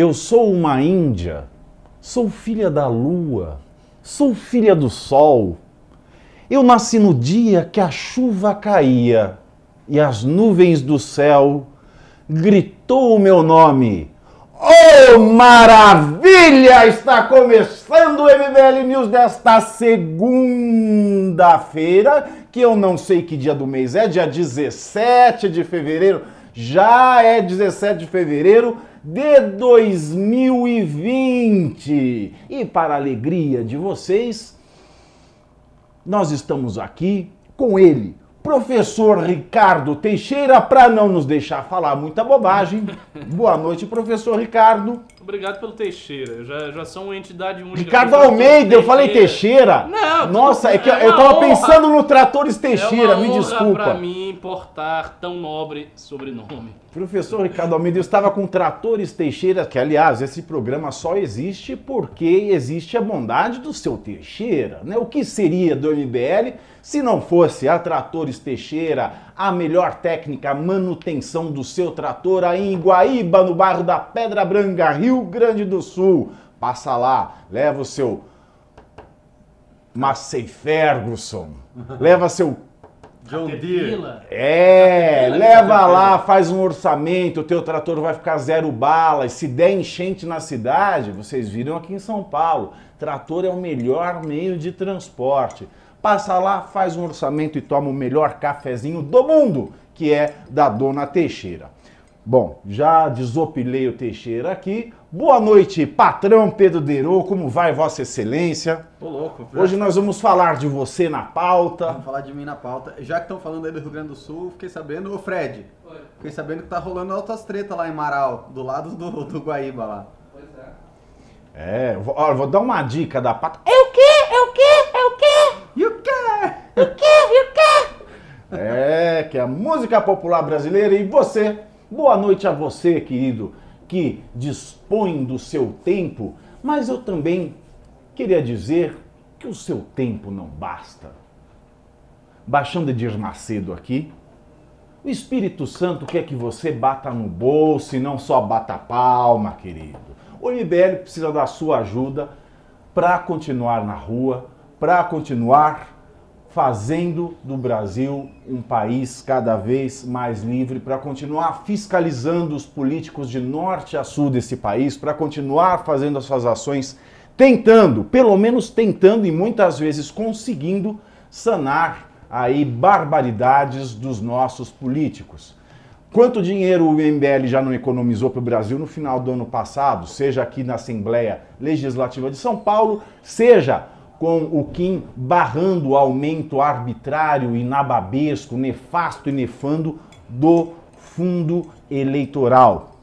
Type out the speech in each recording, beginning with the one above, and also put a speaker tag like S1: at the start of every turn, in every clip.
S1: Eu sou uma índia, sou filha da lua, sou filha do sol. Eu nasci no dia que a chuva caía e as nuvens do céu gritou o meu nome. Oh, maravilha! Está começando o MBL News desta segunda-feira, que eu não sei que dia do mês é, dia 17 de fevereiro. Já é 17 de fevereiro de 2020. E para a alegria de vocês, nós estamos aqui com ele, professor Ricardo Teixeira, para não nos deixar falar muita bobagem. Boa noite, professor Ricardo.
S2: Obrigado pelo Teixeira. Já, já são uma entidade única.
S1: Ricardo Almeida, eu falei Teixeira.
S2: Não,
S1: Nossa, é que
S2: é
S1: eu
S2: uma
S1: tava
S2: honra.
S1: pensando no Tratores Teixeira,
S2: é
S1: me desculpa.
S2: pra mim portar tão nobre sobrenome.
S1: Professor Ricardo Almeida, eu estava com Tratores Teixeira, que aliás, esse programa só existe porque existe a bondade do seu Teixeira. Né? O que seria do MBL se não fosse a Tratores Teixeira, a melhor técnica manutenção do seu trator aí em Guaíba, no bairro da Pedra Branca, Rio Grande do Sul. Passa lá, leva o seu Massey Ferguson, leva seu
S3: John Deere.
S1: É, leva lá, faz um orçamento, o teu trator vai ficar zero balas. Se der enchente na cidade, vocês viram aqui em São Paulo, trator é o melhor meio de transporte. Passa lá, faz um orçamento e toma o melhor cafezinho do mundo, que é da Dona Teixeira. Bom, já desopilei o Teixeira aqui. Boa noite, patrão Pedro Derô, como vai Vossa Excelência?
S3: Ô, louco.
S1: Hoje nós vamos falar de você na pauta.
S3: Vamos falar de mim na pauta. Já que estão falando aí do Rio Grande do Sul, fiquei sabendo... Ô, Fred, fiquei sabendo que tá rolando altas tretas lá em Marau, do lado do, do Guaíba lá.
S2: Pois é.
S1: É, vou, ó, vou dar uma dica da pata. É o quê? É o quê? É o quê?
S3: E o quê?
S1: É, que é a música popular brasileira e você. Boa noite a você, querido, que dispõe do seu tempo, mas eu também queria dizer que o seu tempo não basta. Baixando Edir Macedo aqui, o Espírito Santo quer que você bata no bolso e não só bata palma, querido. O MBL precisa da sua ajuda para continuar na rua, para continuar fazendo do Brasil um país cada vez mais livre, para continuar fiscalizando os políticos de norte a sul desse país, para continuar fazendo as suas ações, tentando, pelo menos tentando e muitas vezes conseguindo sanar aí barbaridades dos nossos políticos. Quanto dinheiro o MBL já não economizou para o Brasil no final do ano passado, seja aqui na Assembleia Legislativa de São Paulo, seja com o Kim barrando o aumento arbitrário e nababesco, nefasto e nefando do fundo eleitoral.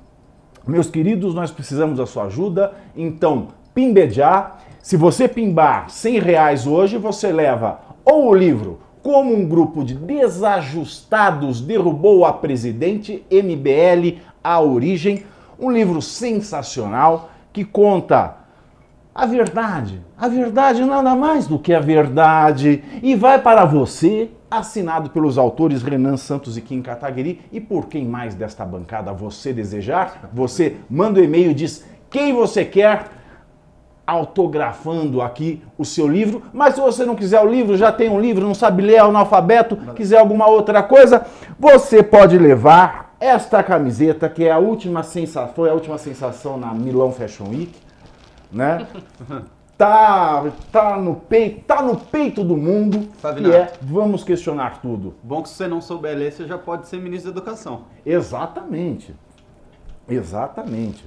S1: Meus queridos, nós precisamos da sua ajuda, então pimbediar. Se você pimbar 100 reais hoje, você leva ou o livro Como um grupo de desajustados derrubou a presidente MBL a origem, um livro sensacional que conta a verdade, a verdade nada mais do que a verdade, e vai para você, assinado pelos autores Renan Santos e Kim Kataguiri, e por quem mais desta bancada você desejar, você manda o um e-mail e diz quem você quer, autografando aqui o seu livro, mas se você não quiser o livro, já tem um livro, não sabe ler, é analfabeto, quiser alguma outra coisa, você pode levar esta camiseta, que é a última sensação, foi a última sensação na Milão Fashion Week, né? Tá, tá no peito, tá no peito do mundo, que
S3: Fabinato.
S1: é vamos questionar tudo.
S3: Bom que se você não souber ler, você já pode ser ministro da Educação.
S1: Exatamente. Exatamente.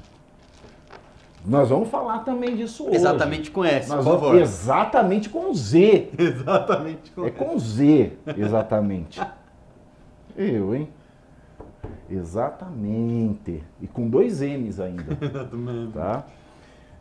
S1: Nós vamos falar também disso hoje.
S3: Exatamente com S,
S1: Nós
S3: por
S1: vamos-
S3: favor.
S1: Exatamente com Z.
S3: Exatamente com
S1: É com Z, exatamente. Eu, hein? Exatamente. E com dois M's ainda.
S3: Exatamente.
S1: tá?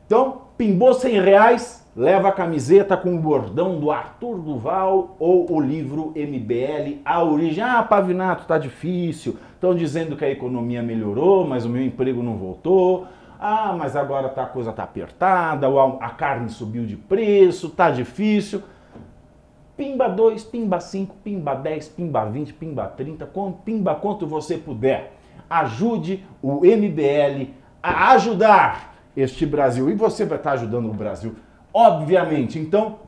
S1: Então, pimbou 100 reais, leva a camiseta com o bordão do Arthur Duval ou o livro MBL, A Origem. Ah, Pavinato, tá difícil. Estão dizendo que a economia melhorou, mas o meu emprego não voltou. Ah, mas agora tá, a coisa tá apertada, a carne subiu de preço, tá difícil. Pimba 2, pimba 5, pimba 10, pimba 20, pimba 30, com- pimba quanto você puder. Ajude o MBL a ajudar este Brasil. E você vai estar ajudando o Brasil, obviamente. Então,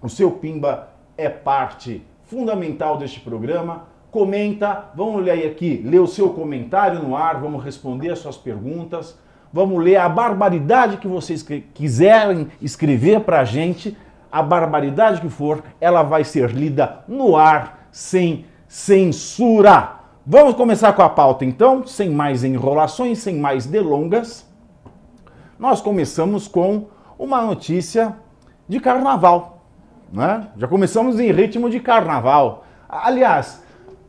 S1: o seu Pimba é parte fundamental deste programa. Comenta, vamos ler aqui, ler o seu comentário no ar, vamos responder as suas perguntas, vamos ler a barbaridade que vocês quiserem escrever para a gente, a barbaridade que for, ela vai ser lida no ar, sem censura. Vamos começar com a pauta então, sem mais enrolações, sem mais delongas. Nós começamos com uma notícia de carnaval, né? Já começamos em ritmo de carnaval. Aliás,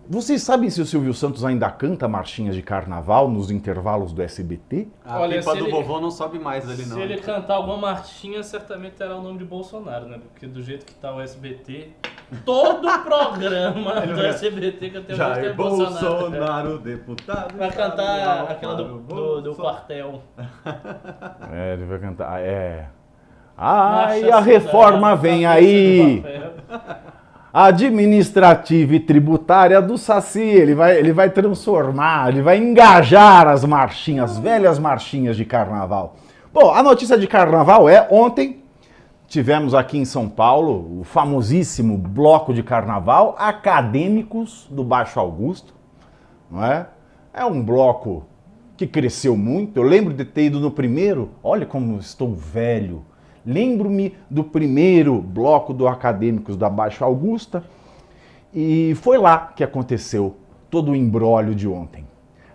S1: vocês sabem se o Silvio Santos ainda canta marchinhas de carnaval nos intervalos do SBT?
S3: A
S2: Olha,
S3: pipa do
S2: ele-
S3: vovô não sobe mais ali não.
S2: Se ele cantar alguma marchinha, certamente terá o nome de Bolsonaro, né? Porque do jeito que tá o SBT, todo programa do SBT que eu tenho visto é
S3: Jair
S2: Bolsonaro.
S3: Bolsonaro, deputado.
S2: Vai cantar aquela do,
S3: o
S2: do, do quartel.
S1: É, ele vai cantar. É. Ai,
S2: Marcha
S1: a reforma vem aí. administrativa e tributária do Saci. Ele vai, ele vai transformar, ele vai engajar as marchinhas, as velhas marchinhas de carnaval. Bom, a notícia de carnaval é ontem tivemos aqui em São Paulo o famosíssimo bloco de carnaval acadêmicos do Baixo Augusto, não é? É um bloco que cresceu muito. Eu lembro de ter ido no primeiro. Olha como estou velho. Lembro-me do primeiro bloco do Acadêmicos da Baixa Augusta e foi lá que aconteceu todo o embrólio de ontem.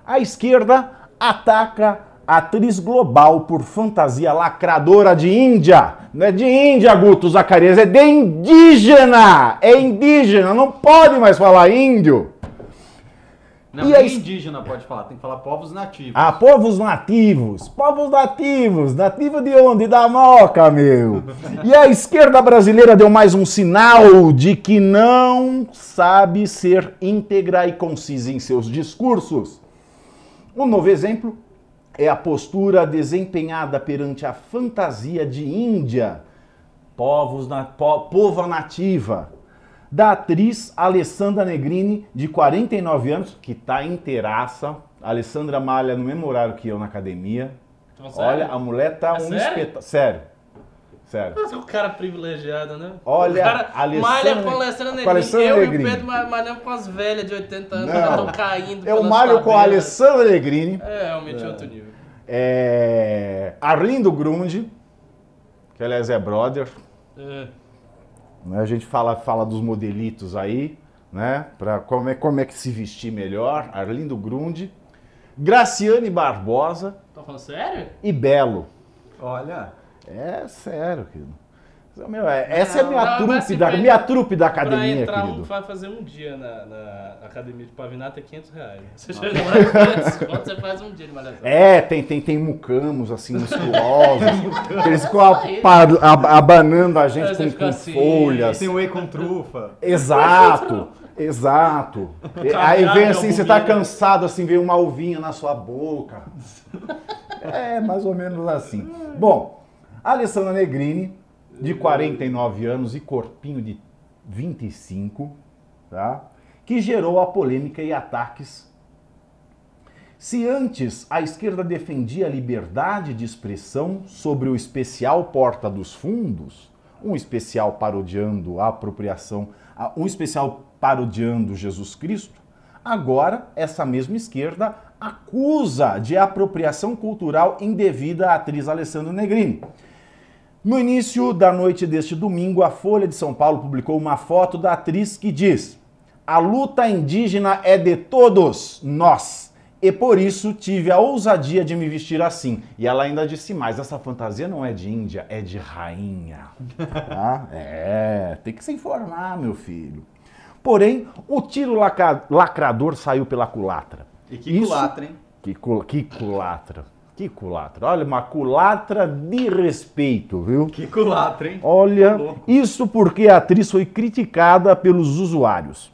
S1: A esquerda ataca atriz global por fantasia lacradora de Índia. Não é de Índia, Guto Zacarias, é de indígena! É indígena, não pode mais falar índio.
S3: Não,
S1: E a
S3: indígena pode falar, tem que falar povos nativos.
S1: Ah, povos nativos, povos nativos, nativo de onde? Da Moca, meu. E a esquerda brasileira deu mais um sinal de que não sabe ser íntegra e concisa em seus discursos. Um novo exemplo é a postura desempenhada perante a fantasia de Índia, povos na, po, pova nativa, da atriz Alessandra Negrini, de 49 anos, que está inteiraça. Alessandra malha no mesmo horário que eu na academia.
S2: Então?
S1: Olha, a mulher tá
S2: É
S1: um espetáculo. Sério. Sério.
S2: Mas é um cara privilegiado, né?
S1: Olha,
S2: o cara
S1: Alessandra-
S2: malha com a Alessandra Negrini.
S1: Alessandra
S2: Eu
S1: Negrini.
S2: e o Pedro ma- malhamos com as velhas de 80 anos
S1: Não.
S2: que estão caindo.
S1: Eu malho com a. Alessandra Negrini,
S2: É, realmente é outro nível.
S1: é, Arlindo Grunde, que aliás é brother,
S2: É.
S1: né? A gente fala, fala dos modelitos aí, né? Para como é, como é que se vestir melhor. Arlindo Grunde, Graciane Barbosa
S2: Tá falando sério?
S1: e Belo.
S3: Olha,
S1: É sério, querido. Meu, é- essa é a minha
S2: Não,
S1: trupe da
S2: pra-
S1: minha trupe da
S2: pra
S1: academia,
S2: entrar um,
S1: querido.
S2: vai fazer um dia na, na academia de Pavinato é 500 reais. Você lá, 500 conto, você faz um dia de malhação.
S1: É, tem, tem, tem mucamos assim, musculosos. eles ficam abanando a gente com, com
S2: assim,
S1: folhas.
S3: tem whey com trufa.
S1: Exato, exato. Aí vem assim, você tá cansado, assim, vem uma uvinha na sua boca. É, mais ou menos assim. Bom, Alessandra Negrini, de 49 anos e corpinho de 25, tá? Que gerou a polêmica e ataques. Se antes a esquerda defendia a liberdade de expressão sobre o especial Porta dos Fundos, um especial parodiando a apropriação, a- um especial parodiando Jesus Cristo, agora essa mesma esquerda acusa de apropriação cultural indevida à atriz Alessandra Negrini. No início da noite deste domingo, a Folha de São Paulo publicou uma foto da atriz que diz: A luta indígena é de todos nós. E por isso tive a ousadia de me vestir assim. E ela ainda disse mais: essa fantasia não é de Índia, é de rainha. Tá? É, tem que se informar, meu filho. Porém, o tiro lacrador saiu pela culatra.
S3: E que
S1: Isso-
S3: culatra, hein?
S1: Que, cul- que culatra. Que culatra. Olha, uma culatra de respeito, viu?
S3: Que culatra, hein?
S1: Olha,
S3: louco.
S1: isso porque a atriz foi criticada pelos usuários.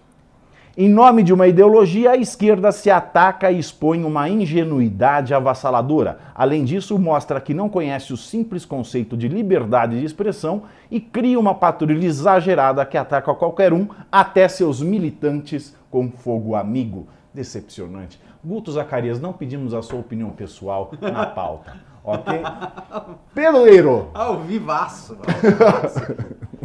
S1: Em nome de uma ideologia, a esquerda se ataca e expõe uma ingenuidade avassaladora. Além disso, mostra que não conhece o simples conceito de liberdade de expressão e cria uma patrulha exagerada que ataca qualquer um, até seus militantes com fogo amigo. Decepcionante. Guto Zacarias, não pedimos a sua opinião pessoal na pauta, ok? Pedro,
S3: Ao vivaço. Ao vivaço.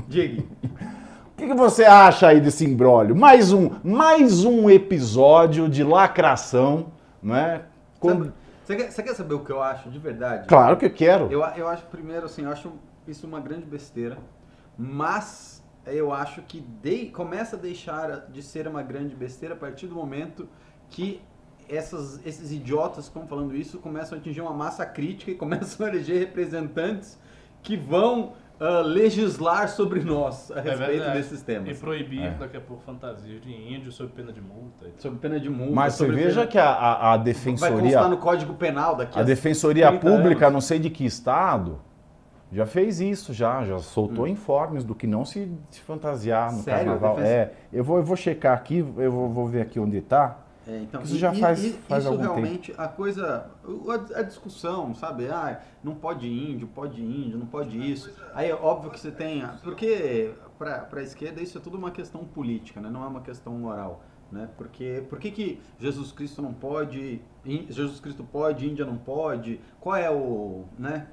S3: Diga.
S1: o que, que você acha aí desse imbróglio? Mais um, mais um episódio de lacração, né?
S3: Sabe- Você quer, quer saber o que eu acho de verdade?
S1: Claro que eu quero.
S3: Eu, eu acho, primeiro, assim, eu acho isso uma grande besteira, mas eu acho que de- começa a deixar de ser uma grande besteira a partir do momento que essas, esses idiotas que estão falando isso começam a atingir uma massa crítica e começam a eleger representantes que vão ah, legislar sobre nós a
S2: É
S3: respeito
S2: verdade.
S3: desses
S2: E
S3: temas.
S2: proibir
S1: É.
S2: daqui a pouco fantasias de índio sob pena de multa.
S3: Sob pena de multa.
S1: Mas você veja
S3: pena-
S1: que a, a, a
S3: Vai
S1: defensoria,
S3: constar no Código Penal daqui
S1: a defensoria
S3: 30
S1: pública,
S3: anos.
S1: não sei de que estado, já fez isso, já, já soltou informes do que não se, se fantasiar no
S3: Hum. Sério?
S1: carnaval.
S3: Defensa-
S1: É, eu vou, eu vou checar aqui, eu vou, vou ver aqui onde está.
S3: É, então,
S1: Isso já faz- faz
S3: isso
S1: algum
S3: realmente a coisa, a, a discussão, sabe? Ah, não pode índio, pode índio, não pode isso. Aí é óbvio que você tem, porque para a esquerda isso é tudo uma questão política, né? Não é uma questão moral, né? Porque por que, que Jesus Cristo não pode, Jesus Cristo pode, Índia não pode? Qual é o, né?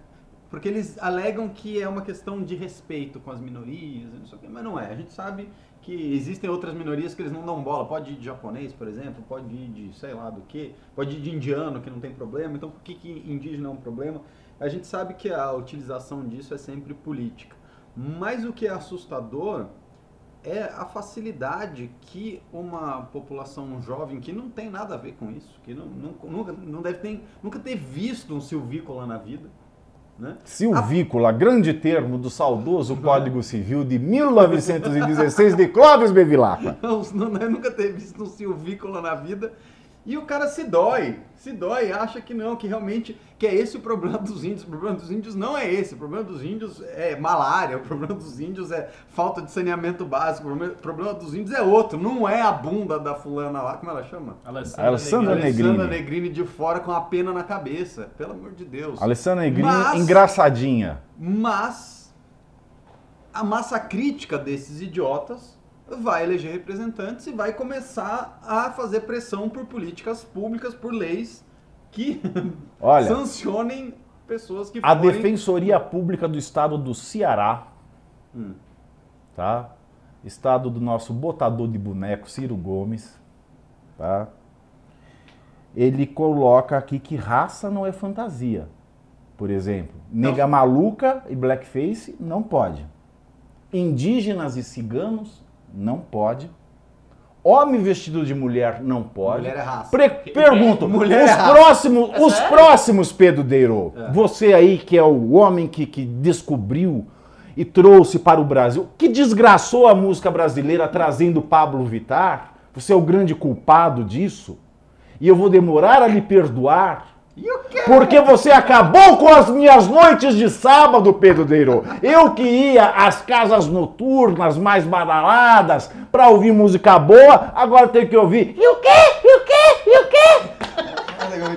S3: Porque eles alegam que é uma questão de respeito com as minorias, e não sei o quê, mas não é. A gente sabe que existem outras minorias que eles não dão bola. Pode ir de japonês, por exemplo, pode ir de sei lá do que, pode ir de indiano, que não tem problema. Então, por que, que indígena é um problema? A gente sabe que a utilização disso é sempre política. Mas o que é assustador é a facilidade que uma população jovem que não tem nada a ver com isso, que não, não, nunca, não deve ter, nunca ter visto um silvícola na vida, né?
S1: Silvícola, grande termo do saudoso Código Civil de 1916 de Clóvis Bevilacqua.
S3: Não, não deve nunca ter visto um silvícola na vida. E o cara se dói, se dói, acha que não, que realmente que é esse o problema dos índios. O problema dos índios não é esse. O problema dos índios é malária, o problema dos índios é falta de saneamento básico, o problema- dos índios é outro. Não é a bunda da fulana lá, como ela chama?
S2: Alessandra,
S1: Alessandra
S2: Negrini.
S1: Negrini.
S3: Alessandra Negrini de fora com a pena na cabeça. Pelo amor de Deus.
S1: Alessandra Negrini,
S3: Mas-
S1: engraçadinha.
S3: Mas a massa crítica desses idiotas vai eleger representantes e vai começar a fazer pressão por políticas públicas, por leis que
S1: Olha,
S3: sancionem pessoas que
S1: a
S3: forem...
S1: Defensoria Pública do Estado do Ceará,
S3: Hum.
S1: tá? Estado do nosso botador de boneco, Ciro Gomes, tá? Ele coloca aqui que raça não é fantasia. Por exemplo, nega maluca e blackface não pode. Indígenas e ciganos não pode. Homem vestido de mulher não pode.
S3: Mulher é raça.
S1: Pre- pergunto,
S3: Mulher
S1: os
S3: é raça.
S1: próximos,
S2: É
S1: os próximos, Pedro Deiro,
S3: É.
S1: você aí que é o homem que, que descobriu e trouxe para o Brasil, que desgraçou a música brasileira trazendo Pablo Vittar, você é o grande culpado disso, e eu vou demorar a lhe perdoar? Porque você acabou com as minhas noites de sábado, Pedro Deiro. Eu que ia às casas noturnas mais badaladas para ouvir música boa, agora tenho que ouvir. E o quê? E o quê? E o quê?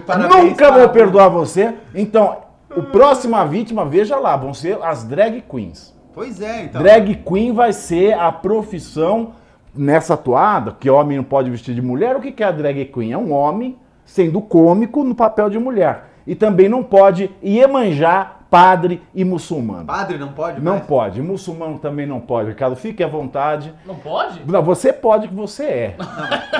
S3: Parabéns,
S1: Nunca vou perdoar você. Então, o próxima vítima, veja lá, vão ser as drag queens.
S3: Pois é, então.
S1: Drag queen vai ser a profissão nessa toada, que homem não pode vestir de mulher. O que que é a drag queen? É um homem sendo cômico no papel de mulher. E também não pode iemanjar padre e muçulmano.
S3: Padre não pode
S1: Não
S3: mais?
S1: pode. Muçulmano também não pode, Ricardo. Fique à vontade.
S2: Não pode?
S1: Não, você pode que você é.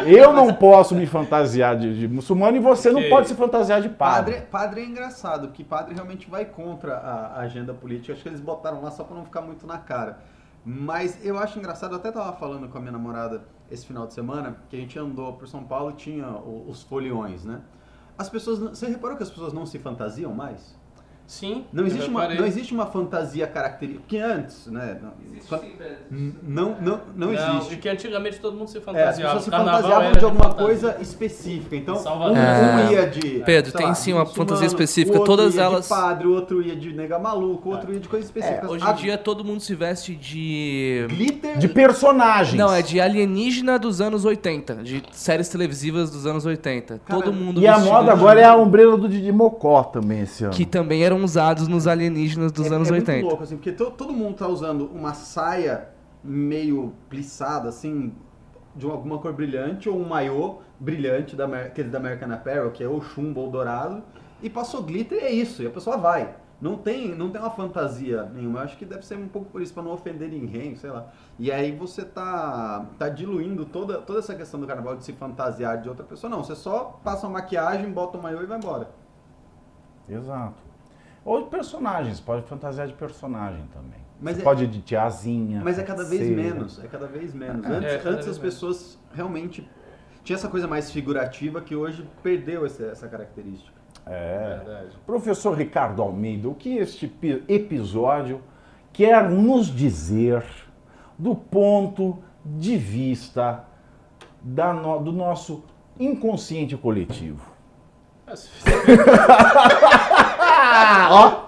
S1: Eu não posso me fantasiar de, de muçulmano e você não pode se fantasiar de padre.
S3: Padre, padre é engraçado, porque padre realmente vai contra a agenda política. Acho que eles botaram lá só pra não ficar muito na cara. Mas eu acho engraçado, eu até tava falando com a minha namorada esse final de semana, que a gente andou por São Paulo tinha os foliões, né? As pessoas, você reparou que as pessoas não se fantasiam mais?
S2: Sim.
S3: Não existe, uma, não existe uma fantasia característica. Porque antes, né? não- quando- N- não, não, não existe.
S2: E que antigamente todo mundo se
S3: É, as
S2: fantasiava.
S3: pessoas se fantasiavam
S2: era
S3: de alguma
S2: fantasia.
S3: coisa específica. Então,
S2: Salvador.
S3: um,
S4: É.
S3: um ia de.
S4: Pedro, tem
S3: lá,
S4: sim uma fantasia específica, todas
S3: ia
S4: elas-
S3: de padre, outro ia de nega maluco, outro ia de coisas específicas.
S4: Hoje
S3: A-
S4: em dia todo mundo se veste de.
S3: Glitter.
S1: De personagens.
S4: Não, é de alienígena dos anos 80, de séries televisivas dos anos 80.
S3: Cara,
S4: todo mundo
S1: E a moda
S4: de-
S1: agora é a ombreira do Didi Mocó também esse ano.
S4: Que também eram usados nos alienígenas dos
S3: é,
S4: anos
S3: é
S4: 80.
S3: muito louco, assim, porque to- todo mundo tá usando uma saia meio plissada, assim, de alguma cor brilhante ou um maiô brilhante, da, aquele da American Apparel, que é ou chumbo ou dourado, e passou glitter e é isso, e a pessoa vai. Não tem, não tem uma fantasia nenhuma. Eu acho que deve ser um pouco por isso, para não ofender ninguém, sei lá. E aí você tá, tá diluindo toda, toda essa questão do carnaval de se fantasiar de outra pessoa. Não, você só passa uma maquiagem, bota o maiô e vai embora.
S1: Exato. Ou de personagens, pode fantasiar de personagem também.
S3: Mas
S1: Você
S3: é-
S1: pode de tiazinha.
S3: Mas é cada vez
S1: feiticeira.
S3: menos, é cada vez menos.
S1: É,
S3: Antes,
S2: é
S3: antes as pessoas realmente tinha essa coisa mais figurativa que hoje perdeu esse- essa característica.
S1: É.
S2: Verdade.
S1: Professor Ricardo Almeida, o que este pi- episódio quer nos dizer do ponto de vista da no- do nosso inconsciente coletivo? Ah, ó!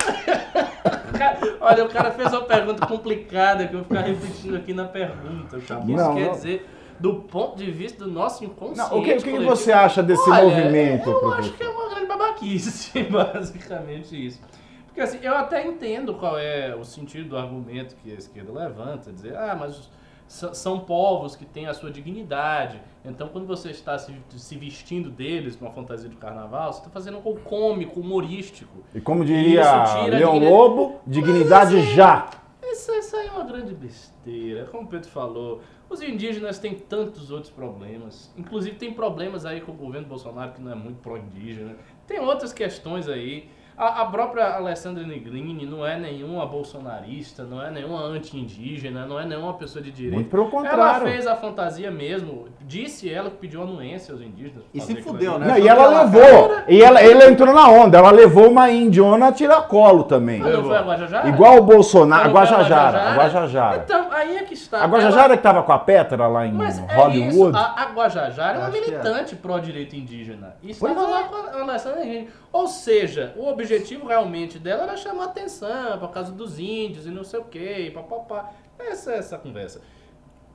S2: Cara, Olha, o cara fez uma pergunta complicada que eu vou ficar repetindo aqui na pergunta. cara. O que isso
S1: Não,
S2: quer
S1: não.
S2: dizer do ponto de vista do nosso inconsciente?
S1: Não, o que, o que você acha desse
S2: Olha,
S1: movimento,
S2: Eu
S1: professor?
S2: acho que é uma grande babaquice, basicamente isso. Porque assim, eu até entendo qual é o sentido do argumento que a esquerda levanta, dizer, ah, mas são povos que têm a sua dignidade, então quando você está se, se vestindo deles numa fantasia de carnaval, você está fazendo algo cômico, humorístico.
S1: E como diria Leão
S2: dignidade-
S1: Lobo, dignidade já.
S2: Isso, isso aí é uma grande besteira. Como o Pedro falou, os indígenas têm tantos outros problemas. Inclusive tem problemas aí com o governo Bolsonaro que não é muito pró-indígena. Tem outras questões aí. A, a própria Alessandra Negrini não é nenhuma bolsonarista, não é nenhuma anti-indígena, não é nenhuma pessoa de direita.
S1: Muito pelo
S2: Ela
S1: contrário.
S2: fez a fantasia mesmo. Disse ela que pediu anuência aos indígenas.
S3: E se fudeu, né?
S1: Não, e ela
S3: ela-
S1: levou. E ela, ele entrou na onda. Ela levou uma indiona a tiracolo também.
S2: Ah, não foi a Guajajara?
S1: Igual o Bolsonaro. A Guajajara. A Guajajara.
S2: Então, aí é que está.
S1: A Guajajara que tava com a Petra lá em
S2: Mas
S1: Hollywood.
S2: é isso, a, a Guajajara é uma
S3: é.
S2: militante pró-direito indígena. E estava
S1: é.
S2: lá com a Alessandra Negrini. Ou seja, o objetivo realmente dela era chamar atenção por causa dos índios e não sei o quê, papapá. Essa é essa conversa.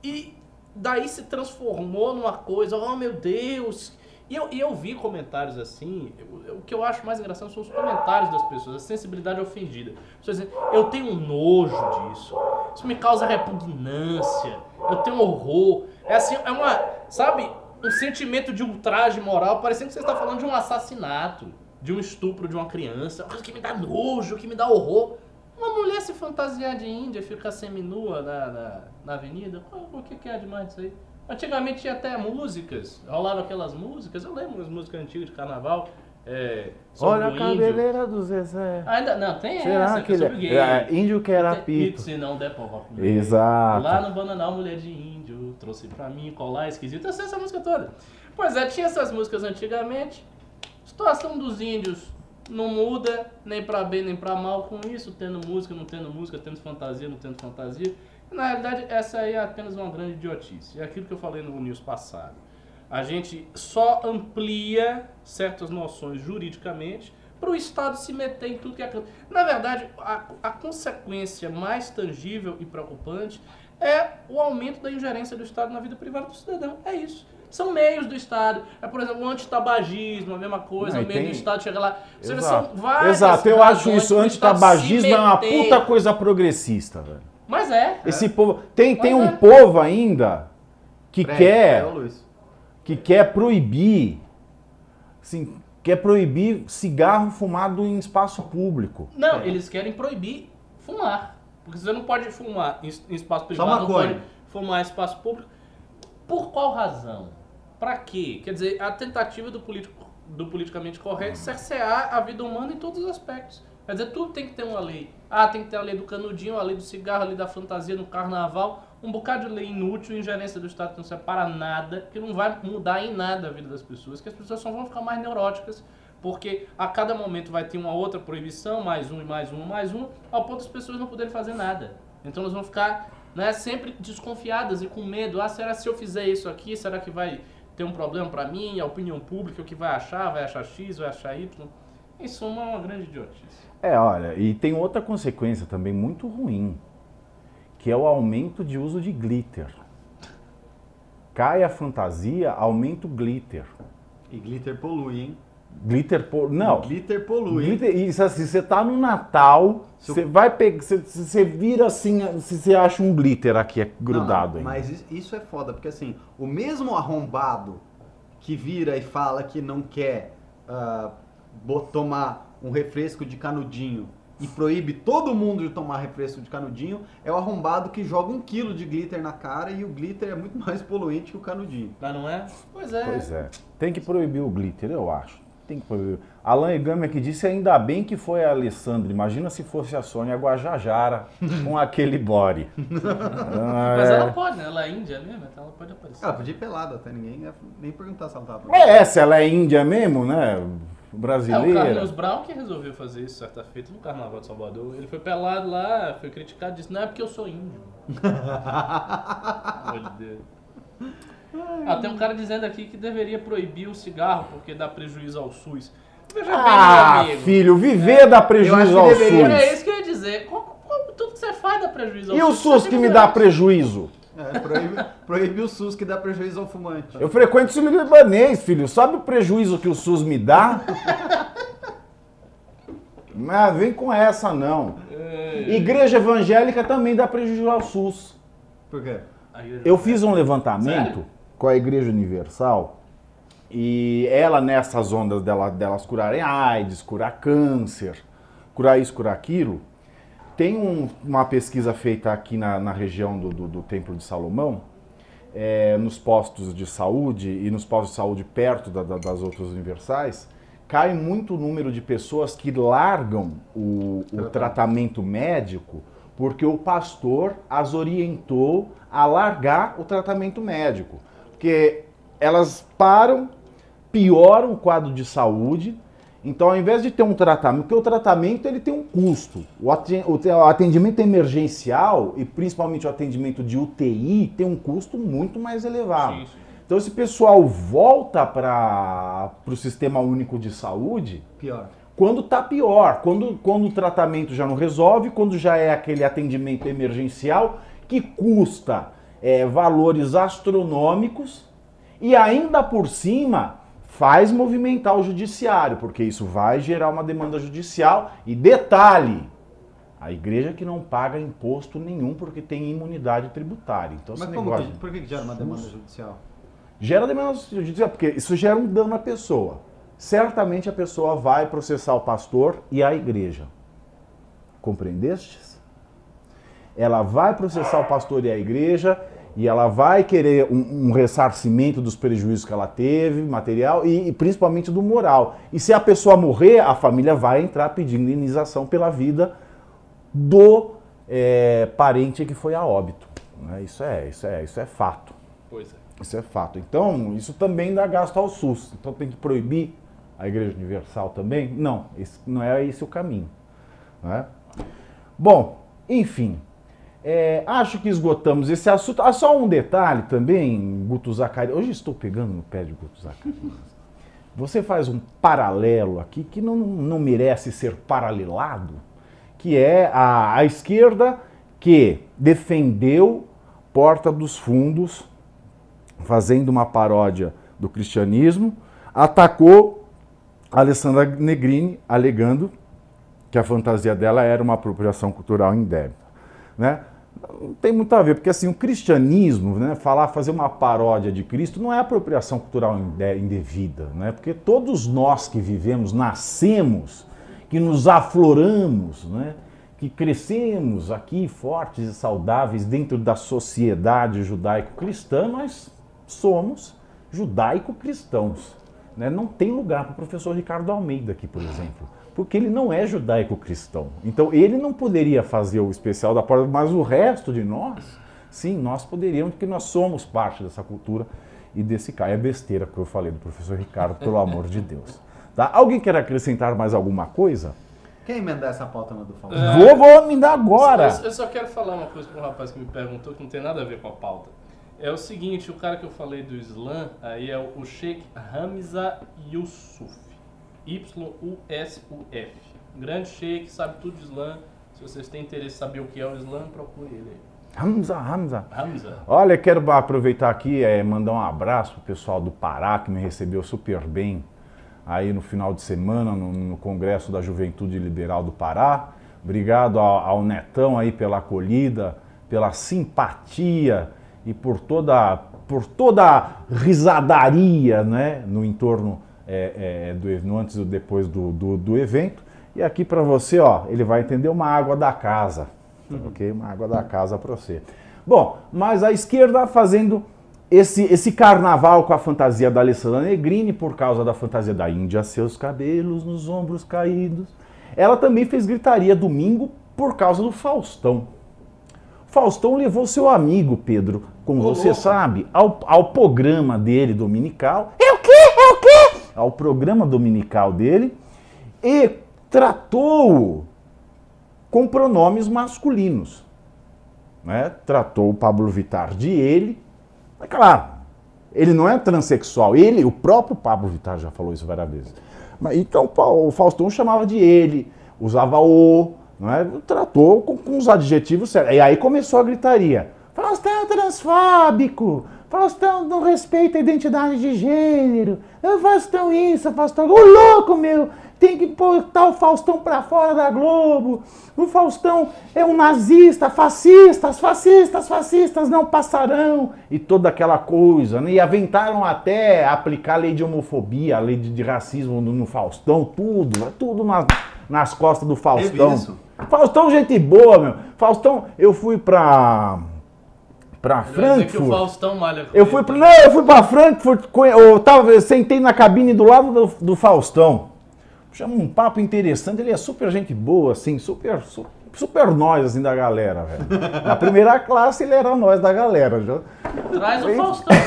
S2: E daí se transformou numa coisa, oh meu Deus. E eu, e eu vi comentários assim, eu- o que eu acho mais engraçado são os comentários das pessoas, a sensibilidade ofendida. As pessoas dizem, eu tenho nojo disso, isso me causa repugnância, eu tenho horror. É assim, é uma, sabe, um sentimento de ultraje moral, parecendo que você está falando de um assassinato, de um estupro de uma criança, uma coisa que me dá nojo, que me dá horror. Uma mulher se fantasiar de índia, ficar seminua na, na, na avenida, o que, que é demais disso aí? Antigamente tinha até músicas, rolava aquelas músicas, eu lembro as músicas antigas de carnaval. É,
S1: Olha a
S2: o índio.
S1: cabeleira do Zezé.
S2: Ainda, não, tem
S1: Será
S2: essa,
S1: que
S2: é
S1: ele
S2: sobre gay.
S1: é, é índio que era pito?
S2: Se não der comer.
S1: Exato.
S2: Lá no Bananal, mulher de índio, trouxe pra mim, colar esquisito. Eu sei essa música toda. Pois é, tinha essas músicas antigamente. Situação dos índios não muda, nem pra bem nem pra mal com isso, tendo música, não tendo música, tendo fantasia, não tendo fantasia. Na realidade, essa aí é apenas uma grande idiotice. É aquilo que eu falei no news passado. A gente só amplia certas noções juridicamente para o Estado se meter em tudo que é canto. Na verdade, a, a consequência mais tangível e preocupante é o aumento da ingerência do Estado na vida privada do cidadão. É isso. São meios do Estado. É, por exemplo, o antitabagismo, a mesma coisa,
S1: Não,
S2: o meio
S1: tem-
S2: do Estado chega lá. Seja,
S1: Exato.
S2: são várias
S1: Exato, eu acho isso.
S2: Estado
S1: Antitabagismo é uma puta coisa progressista, velho.
S2: Mas é.
S1: Esse povo. Tem, tem
S2: Mas
S1: um
S2: é.
S1: povo ainda que
S3: Peraí,
S1: quer.
S3: é o Luiz.
S1: que quer proibir, assim, quer proibir cigarro fumado em espaço público.
S2: Não,
S3: É.
S2: eles querem proibir fumar. Porque você não pode fumar em, espaço privado, não pode fumar em espaço público. Por qual razão? Pra quê? Quer dizer, a tentativa do, político, do politicamente correto é cercear a vida humana em todos os aspectos. Quer dizer, tudo tem que ter uma lei. Ah, tem que ter a lei do canudinho, a lei do cigarro, a lei da fantasia no carnaval. Um bocado de lei inútil, ingerência do Estado que não serve para nada, que não vai mudar em nada a vida das pessoas, que as pessoas só vão ficar mais neuróticas, porque a cada momento vai ter uma outra proibição, mais um e mais um, mais um, ao ponto das pessoas não poderem fazer nada. Então elas vão ficar né, sempre desconfiadas e com medo. Ah, será que se eu fizer isso aqui, será que vai ter um problema para mim? A opinião pública, o que vai achar? Vai achar X, vai achar Y? Em suma, é uma grande idiotice.
S1: É, olha, e tem outra consequência também muito ruim, que é o aumento de uso de glitter. Cai a fantasia, aumenta o glitter.
S3: E glitter polui, hein?
S1: Glitter, po- não.
S3: Glitter polui.
S1: Glitter, isso assim, você tá no Natal,
S3: Se eu-
S1: você vai pegar, você, você vira assim, se você acha um glitter aqui é grudado
S3: Não. Mas is- isso é foda, porque assim, o mesmo arrombado que vira e fala que não quer bo- tomar um refresco de canudinho e proíbe todo mundo de tomar refresco de canudinho, é o arrombado que joga um quilo de glitter na cara e o glitter é muito mais poluente que o canudinho.
S2: Mas não é? Pois é.
S1: Pois é. Tem que proibir o glitter, eu acho. Tem que proibir. Alan Egami aqui disse, ainda bem que foi a Alessandra. Imagina se fosse a Sônia Guajajara com aquele body. Ah,
S2: Mas
S1: é.
S2: ela pode, né? Ela é índia mesmo, então ela pode aparecer.
S3: Ela podia ir pelada até, ninguém ia nem perguntar se ela tava
S1: É, se ela é índia mesmo, né?
S2: É, o
S1: Brasileira.
S2: Carlos Brown que resolveu fazer isso certa feita no Carnaval de Salvador. Ele foi pelado lá, foi criticado, disse, não é porque eu sou índio. Pelo amor de Deus. Ah, tem um cara dizendo aqui que deveria proibir o cigarro porque dá prejuízo ao SUS. Veja bem,
S1: Ah,
S2: meu amigo.
S1: filho, viver dá
S3: Eu acho
S1: prejuízo
S3: que
S1: ao
S3: deveria-
S1: SUS.
S2: É isso que eu ia dizer. Como- como tudo que você faz dá prejuízo ao
S1: E o
S2: SUS.
S1: SUS
S2: Você
S1: que
S2: tem
S1: me dá prejuízo?
S3: É, proíbe, proíbe o SUS que dá prejuízo ao fumante.
S1: Eu frequento o Sírio Libanês, filho. Sabe o prejuízo que o SUS me dá? Mas vem com essa, não. Igreja evangélica também dá prejuízo ao SUS.
S3: Por quê?
S1: Eu fiz um levantamento
S2: Sério?
S1: Com a Igreja Universal e ela, nessas ondas dela, delas curarem AIDS, curar câncer, curar isso, curar aquilo, tem um- uma pesquisa feita aqui na, na região do, do- do Templo de Salomão, é, nos postos de saúde e nos postos de saúde perto da- da- das outras universais, cai muito o número de pessoas que largam o, o tratamento médico porque o pastor as orientou a largar o tratamento médico. Porque elas param, pioram o quadro de saúde. Então, ao invés de ter um tratamento, porque o tratamento ele tem um custo. O aten- o te- o atendimento emergencial e principalmente o atendimento de UTI tem um custo muito mais elevado.
S2: Sim, sim.
S1: Então, esse pessoal volta para o sistema único de saúde
S3: Pior.
S1: quando tá pior, quando, quando o tratamento já não resolve, quando já é aquele atendimento emergencial que custa é, valores astronômicos e ainda por cima faz movimentar o judiciário, porque isso vai gerar uma demanda judicial. E detalhe, a igreja que não paga imposto nenhum porque tem imunidade tributária. Então,
S3: Mas como
S1: negócio
S3: que, por que que gera uma demanda judicial?
S1: gera demanda judicial, porque isso gera um dano à pessoa. Certamente a pessoa vai processar o pastor e a igreja. Compreendestes? Ela vai processar o pastor e a igreja e ela vai querer um, um ressarcimento dos prejuízos que ela teve, material e, e principalmente do moral. E se a pessoa morrer, a família vai entrar pedindo indenização pela vida do eh, parente que foi a óbito. né? Isso é, isso é, isso é fato.
S2: Pois é.
S1: Isso é fato. Então, isso também dá gasto ao SUS. Então tem que proibir a Igreja Universal também? Não, esse, não é esse o caminho. né? Bom, enfim, é, acho que esgotamos esse assunto. Ah, só um detalhe também, Guto Zacarias. Hoje estou pegando no pé de Guto Zacarias. Você faz um paralelo aqui que não, não merece ser paralelado, que é a, a esquerda que defendeu Porta dos Fundos fazendo uma paródia do cristianismo, atacou Alessandra Negrini, alegando que a fantasia dela era uma apropriação cultural indébita. Né? Não tem muito a ver, porque assim, o cristianismo, né, falar, fazer uma paródia de Cristo não é apropriação cultural inde- indevida, né? porque todos nós que vivemos, nascemos, que nos afloramos, né? que crescemos aqui fortes e saudáveis dentro da sociedade judaico-cristã, nós somos judaico-cristãos. né? Não tem lugar para o professor Ricardo Almeida aqui, por exemplo, porque ele não é judaico-cristão. Então ele não poderia fazer o especial da porta, mas o resto de nós, sim, nós poderíamos, porque nós somos parte dessa cultura e desse cara. É besteira que eu falei do professor Ricardo, pelo amor de Deus. Tá? Alguém quer acrescentar mais alguma coisa?
S3: Quer emendar essa pauta no do Fausto?
S1: Vou, vou me dar agora.
S2: Eu, eu só quero falar uma coisa para um rapaz que me perguntou que não tem nada a ver com a pauta. É o seguinte, o cara que eu falei do Islã, aí é o Sheikh Hamza Yusuf. Y-U-S-U-F. Grande Sheikh, sabe tudo de Islã. Se vocês têm interesse em saber o que é o Islã, procure ele aí.
S1: Hamza, Hamza.
S2: Hamza.
S1: Olha, quero aproveitar aqui e mandar um abraço pro pessoal do Pará que me recebeu super bem aí no final de semana no, no Congresso da Juventude Liberal do Pará. Obrigado ao, ao Netão aí pela acolhida, pela simpatia e por toda, por toda risadaria né, no entorno é, é, do, no antes e depois do, do, do evento. E aqui para você, ó, ele vai entender uma água da casa, ok? Uma água da casa para você. Bom, mas a esquerda fazendo esse, esse carnaval com a fantasia da Alessandra Negrini por causa da fantasia da Índia, seus cabelos nos ombros caídos. Ela também fez gritaria domingo por causa do Faustão. Faustão levou seu amigo, Pedro, como
S3: Ô,
S1: você
S3: louco.
S1: sabe, ao, ao programa dele dominical. É o quê? É o quê? Ao programa dominical dele e tratou-o com pronomes masculinos. Né? Tratou o Pablo Vittar de ele. Mas claro, ele não é transexual. Ele, o próprio Pablo Vittar já falou isso várias vezes. Mas, então o Faustão chamava de ele, usava o, não é? tratou com, com os adjetivos certos. E aí começou a gritaria. Faustão é transfóbico. Faustão não respeita a identidade de gênero. Ah, Faustão isso, Faustão. Ô louco, meu! Tem que botar o Faustão pra fora da Globo. O Faustão é um nazista, fascistas, fascistas, fascistas não passarão. E toda aquela coisa, né? E aventaram até aplicar a lei de homofobia, a lei de, de racismo no, no Faustão, tudo, é tudo nas, nas costas do Faustão.
S3: isso?
S1: Faustão, gente boa, meu. Faustão, eu fui pra.
S2: O
S1: Frankfurt.
S2: Faustão malha com
S1: Eu fui, pra- não, eu fui pra Frankfurt, eu, tava, eu sentei na cabine do lado do, do Faustão. Chama um papo interessante, ele é super gente boa, assim, super, su- super nós, assim, da galera, velho. Na primeira classe ele era nós da galera. já.
S2: Traz o Faustão.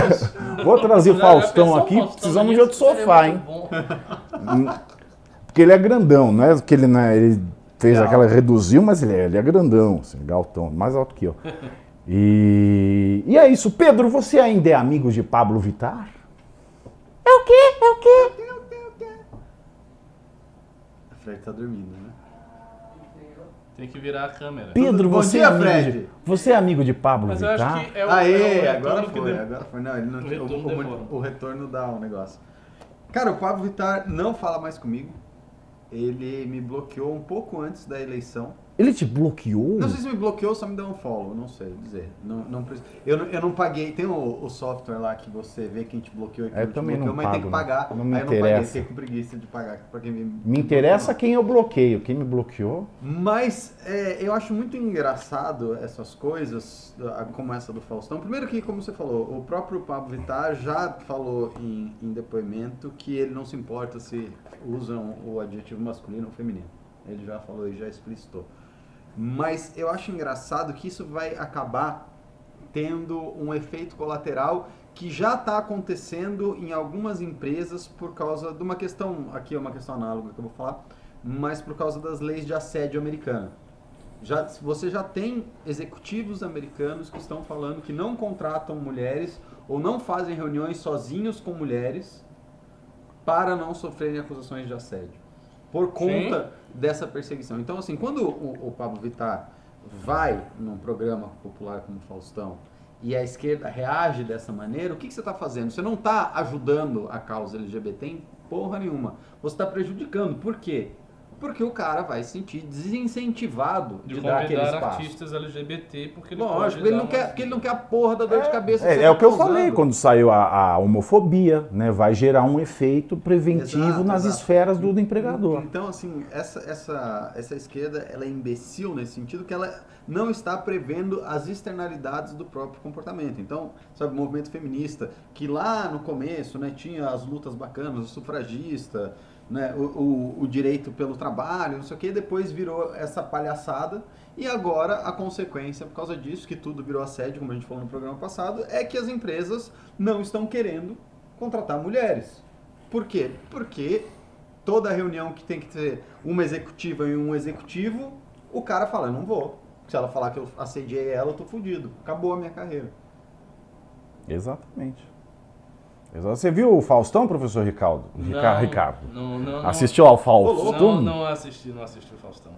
S1: Vou trazer o Faustão aqui,
S2: Faustão
S1: precisamos de outro
S2: Seria
S1: sofá, hein?
S2: bom.
S1: Porque ele é grandão, não é que ele, né, ele fez
S3: É
S1: aquela, reduziu, mas ele é, ele é grandão, assim, galtão, mais alto que eu. E, e é isso. Pedro, você ainda é amigo de Pablo Vittar? É o quê? É o quê?
S3: A Fred tá dormindo, né?
S2: Tem que virar a câmera.
S1: Pedro,
S3: Bom
S1: você,
S3: dia,
S1: é amigo
S3: Fred.
S1: de, você é amigo de Pablo
S2: Mas eu
S1: Vittar?
S2: acho que é o,
S3: Aê,
S2: é o
S3: agora foi,
S2: deu.
S3: agora foi. Não, ele não
S2: O retorno
S3: o, o retorno dá um negócio. Cara, o Pablo Vittar não fala mais comigo. Ele me bloqueou um pouco antes da eleição.
S1: Ele te bloqueou?
S3: Não sei se me bloqueou ou só me deu um follow, não sei dizer. Não, não, eu, não, eu não paguei, tem o, o software lá que você vê quem te bloqueou e quem
S1: É, Eu
S3: não te
S1: também não
S3: bloqueou, mas tem que
S1: pago,
S3: pagar.
S1: não me
S3: Aí eu não paguei,
S1: interessa.
S3: fiquei com preguiça de pagar pra quem me...
S1: Me interessa quem eu bloqueio. Quem me bloqueou?
S3: Mas é, eu acho muito engraçado essas coisas, como essa do Faustão. Primeiro que, como você falou, o próprio Pablo Vittar já falou em, em depoimento que ele não se importa se usam o adjetivo masculino ou feminino. Ele já falou e já explicitou. Mas eu acho engraçado que isso vai acabar tendo um efeito colateral que já está acontecendo em algumas empresas por causa de uma questão, aqui é uma questão análoga que eu vou falar, mas por causa das leis de assédio americana. Já, você já tem executivos americanos que estão falando que não contratam mulheres ou não fazem reuniões sozinhos com mulheres para não sofrerem acusações de assédio. Por conta dessa perseguição. Então, assim, quando o, o Pablo Vittar vai num programa popular como Faustão e a esquerda reage dessa maneira, o que, que você está fazendo? Você não está ajudando a causa LGBT em porra nenhuma. Você está prejudicando. Por quê? Porque o cara vai se sentir desincentivado de,
S2: De
S3: dar aquele espaço.
S2: artistas LGBT porque ele
S3: Lógico, ele não, quer, porque ele não quer a porra da dor de cabeça
S1: É, é
S3: tá
S1: o que eu falei quando saiu a, a homofobia, né? Vai gerar um efeito preventivo
S3: Exato,
S1: nas
S3: exato.
S1: esferas do, do empregador.
S3: Então, assim, essa, essa, essa esquerda, ela é imbecil nesse sentido que ela não está prevendo as externalidades do próprio comportamento. Então, sabe, o movimento feminista, que lá no começo, né, tinha as lutas bacanas, o sufragista, né, o, o, o direito pelo trabalho, não sei o que, depois virou essa palhaçada e agora a consequência, por causa disso, que tudo virou assédio, como a gente falou no programa passado, é que as empresas não estão querendo contratar mulheres. Por quê? Porque toda reunião que tem que ter uma executiva e um executivo, o cara fala, eu não vou. Se ela falar que eu assediei ela, eu tô fudido. Acabou a minha carreira.
S1: Exatamente. Você viu o Faustão, professor Ricardo? Rica-
S2: Não,
S1: Ricardo.
S2: Não, não, não.
S1: Assistiu ao
S2: Não,
S1: Faustão?
S2: não assisti, não assisti o Faustão.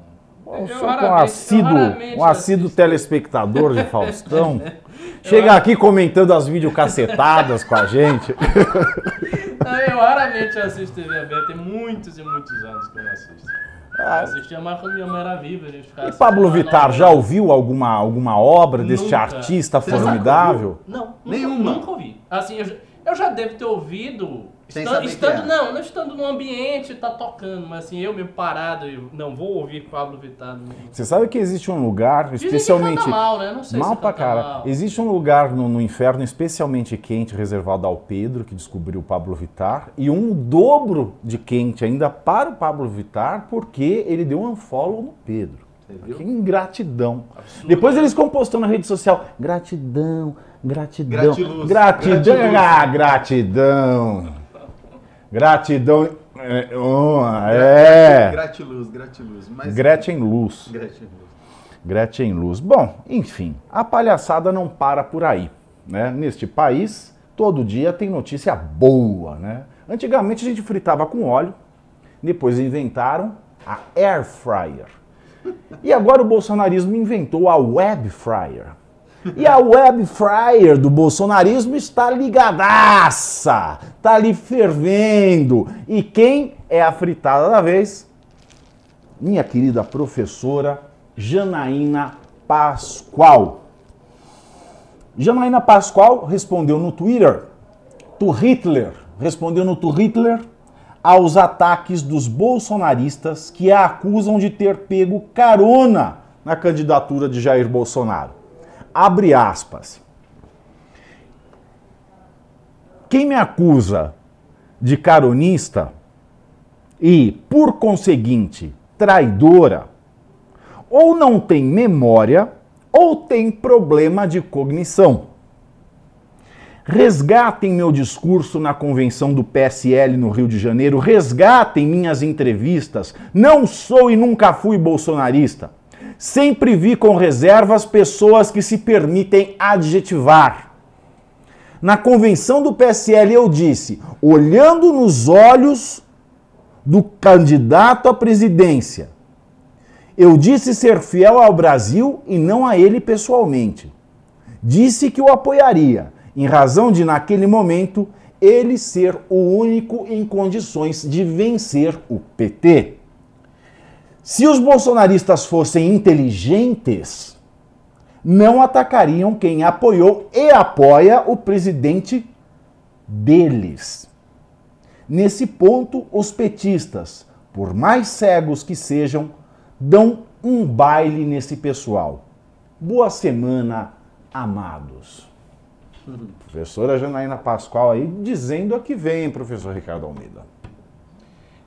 S2: Eu
S1: Eu sou um
S2: eu
S1: assíduo, um assíduo telespectador de Faustão. Chega aqui comentando as videocacetadas com a gente.
S2: Eu raramente assisto TV aberta, tem muitos e muitos anos que eu não assisto. Eu
S1: Ah,
S2: assistia mais quando minha mãe era viva, a gente ficava
S1: E Pablo Vittar, já ouviu alguma, alguma obra deste
S2: Nunca.
S1: artista formidável?
S2: Não, nunca,
S3: Nenhuma.
S2: nunca ouvi. Assim, eu eu já devo ter ouvido.
S3: Sem
S2: Estando,
S3: saber
S2: estando
S3: que era.
S2: não, não estando no ambiente, tá tocando, mas assim, eu mesmo parado, eu não vou ouvir Pablo Vittar. Não.
S1: Você sabe que existe um lugar,
S2: Dizem
S1: especialmente.
S2: que canta mal, né? Não sei
S1: Mal
S2: se
S1: pra cara.
S2: mal.
S1: Existe um lugar no, no inferno especialmente quente, reservado ao Pedro, que descobriu o Pablo Vittar, e um dobro de quente ainda para o Pablo Vittar, porque ele deu um unfollow no Pedro. Que ingratidão.
S2: Absurdo,
S1: Depois
S2: né?
S1: eles ficam postando na rede social. Gratidão, gratidão.
S3: Gratiluz.
S1: Gratidão.
S3: Gratiluz.
S1: Ah, gratidão. Gratidão. É. oh, é.
S3: Gratiluz, gratiluz. Mas...
S1: Gretchen Luz.
S3: Gratiluz.
S1: Gretchen Luz. Bom, enfim, a palhaçada não para por aí. Né? Neste país, todo dia tem notícia boa. Né? Antigamente a gente fritava com óleo, depois inventaram a air fryer. E agora o bolsonarismo inventou a web fryer. E a web fryer do bolsonarismo está ligadaça, está ali fervendo. E quem é a fritada da vez? minha querida professora Janaína Pascoal. Janaína Pascoal respondeu no Twitter, to Hitler, respondeu no to Hitler aos ataques dos bolsonaristas que a acusam de ter pego carona na candidatura de Jair Bolsonaro. Abre aspas. Quem me acusa de caronista e, por conseguinte, traidora, ou não tem memória ou tem problema de cognição. Resgatem meu discurso na convenção do PSL no Rio de Janeiro, resgatem minhas entrevistas. Não sou e nunca fui bolsonarista. Sempre vi com reservas pessoas que se permitem adjetivar. Na convenção do PSL eu disse, olhando nos olhos do candidato à presidência. Eu disse ser fiel ao Brasil e não a ele pessoalmente. Disse que o apoiaria, em razão de, naquele momento, ele ser o único em condições de vencer o PT. Se os bolsonaristas fossem inteligentes, não atacariam quem apoiou e apoia o presidente deles. Nesse ponto, os petistas, por mais cegos que sejam, dão um baile nesse pessoal. Boa semana, amados. Professora Janaína Pascoal aí dizendo a que vem, professor Ricardo Almeida.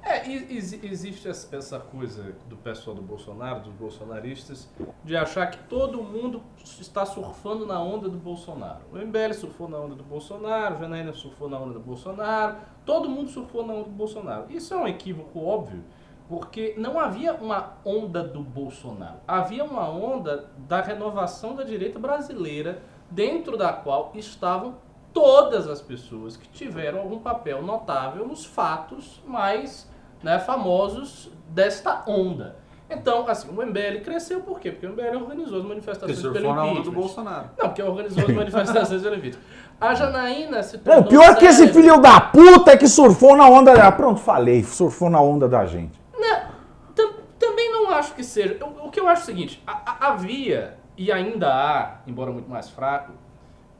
S2: É, exi- existe essa coisa do pessoal do Bolsonaro, dos bolsonaristas, de achar que todo mundo está surfando na onda do Bolsonaro. O MBL surfou na onda do Bolsonaro, Janaína surfou na onda do Bolsonaro, todo mundo surfou na onda do Bolsonaro. Isso é um equívoco óbvio, porque não havia uma onda do Bolsonaro, havia uma onda da renovação da direita brasileira, dentro da qual estavam todas as pessoas que tiveram algum papel notável nos fatos mais né, famosos desta onda. Então, assim, o MBL cresceu por quê? Porque o MBL organizou as manifestações pelo
S3: na onda do
S2: impeachment.
S3: Bolsonaro.
S2: Não, porque organizou as manifestações pelo impeachment. A Janaína se
S1: Não,
S2: tornou
S1: o pior é que esse filho da puta é que surfou na onda da. Pronto, falei, surfou na onda da gente.
S2: Não, tam- também não acho que seja. O, o que eu acho é o seguinte: a- a- havia, e ainda há, embora muito mais fraco,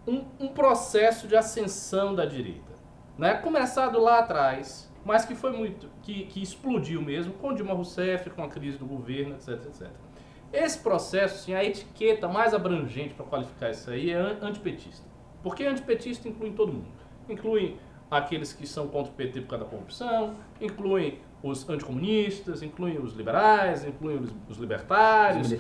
S2: um, um processo de ascensão da direita. Né? Começado lá atrás, mas que foi muito. que, que explodiu mesmo com Dilma Rousseff, com a crise do governo, etc, etc. Esse processo, assim, a etiqueta mais abrangente para qualificar isso aí é an- antipetista. Porque antipetista inclui todo mundo. Inclui aqueles que são contra o PT por causa da corrupção, incluem os anticomunistas, incluem os liberais, incluem os, os libertários,
S3: Os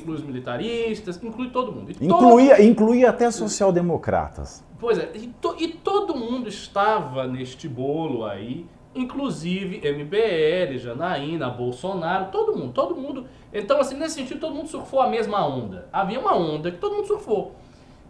S2: inclui os militaristas, inclui todo mundo. E todo-
S1: Incluía, incluía até social-democratas.
S2: Pois é, e, to- e todo mundo estava neste bolo aí, inclusive MBL, Janaína, Bolsonaro, todo mundo, todo mundo. Então, assim, nesse sentido, todo mundo surfou a mesma onda. Havia uma onda que todo mundo surfou,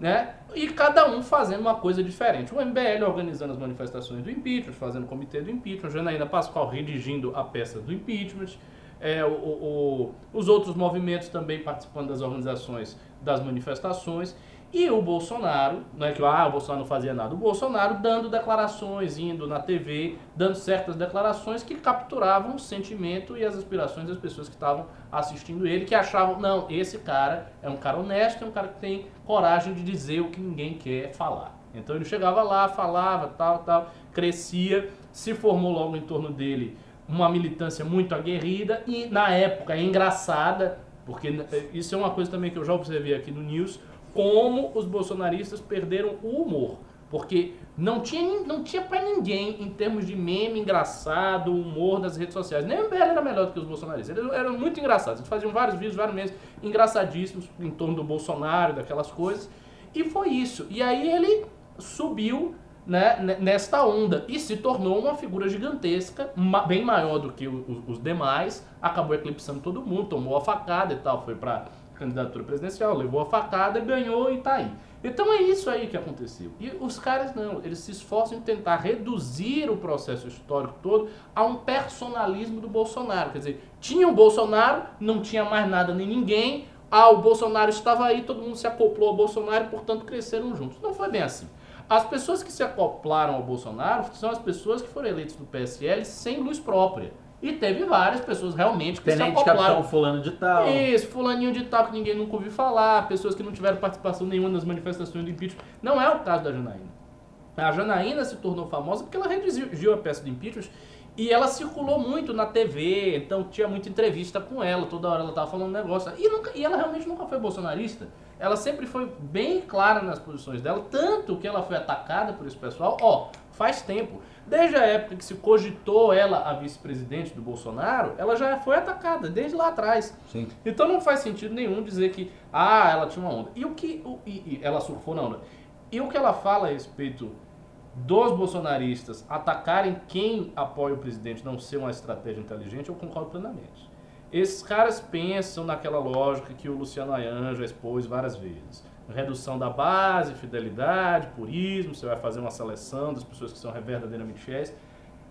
S2: né? E cada um fazendo uma coisa diferente. O MBL organizando as manifestações do impeachment, fazendo o comitê do impeachment, Janaína Pascoal redigindo a peça do impeachment, é, o- o- os outros movimentos também participando das organizações das manifestações. E o Bolsonaro, não é que ah, o Bolsonaro não fazia nada, o Bolsonaro dando declarações, indo na TV, dando certas declarações que capturavam o sentimento e as aspirações das pessoas que estavam assistindo ele, que achavam, não, esse cara é um cara honesto, é um cara que tem coragem de dizer o que ninguém quer falar. Então ele chegava lá, falava, tal, tal, crescia, se formou logo em torno dele uma militância muito aguerrida e na época é engraçada, porque isso é uma coisa também que eu já observei aqui no News, como os bolsonaristas perderam o humor. Porque não tinha, não tinha pra ninguém em termos de meme engraçado, humor das redes sociais. Nem o MBL era melhor do que os bolsonaristas. Eles eram muito engraçados. Eles faziam vários vídeos, vários meses engraçadíssimos em torno do Bolsonaro, daquelas coisas. E foi isso. E aí ele subiu né, nesta onda e se tornou uma figura gigantesca, bem maior do que os demais. Acabou eclipsando todo mundo, tomou a facada e tal. Foi pra candidatura presidencial, levou a facada, ganhou e tá aí. Então é isso aí que aconteceu. E os caras não, eles se esforçam em tentar reduzir o processo histórico todo a um personalismo do Bolsonaro. Quer dizer, tinha o Bolsonaro, não tinha mais nada nem ninguém, ah, o Bolsonaro estava aí, todo mundo se acoplou ao Bolsonaro e, portanto, cresceram juntos. Não foi bem assim. As pessoas que se acoplaram ao Bolsonaro são as pessoas que foram eleitas do PSL sem luz própria. E teve várias pessoas realmente que
S3: Tenente
S2: se acoplaram.
S3: capitão fulano de tal.
S2: Isso, fulaninho de tal que ninguém nunca ouviu falar, pessoas que não tiveram participação nenhuma nas manifestações do impeachment. Não é o caso da Janaína. A Janaína se tornou famosa porque ela redigiu a peça do impeachment e ela circulou muito na TV, então tinha muita entrevista com ela, toda hora ela estava falando negócio. E, nunca, e ela realmente nunca foi bolsonarista. Ela sempre foi bem clara nas posições dela, tanto que ela foi atacada por esse pessoal, ó, faz tempo. Desde a época que se cogitou ela a vice-presidente do Bolsonaro, ela já foi atacada, desde lá atrás.
S3: Sim.
S2: Então não faz sentido nenhum dizer que, ah, ela tinha uma onda. E o que. O, e, e ela surfou na onda. E o que ela fala a respeito dos bolsonaristas atacarem quem apoia o presidente não ser uma estratégia inteligente, eu concordo plenamente. Esses caras pensam naquela lógica que o Luciano Ayan já expôs várias vezes redução da base, fidelidade, purismo, você vai fazer uma seleção das pessoas que são verdadeiramente fiéis.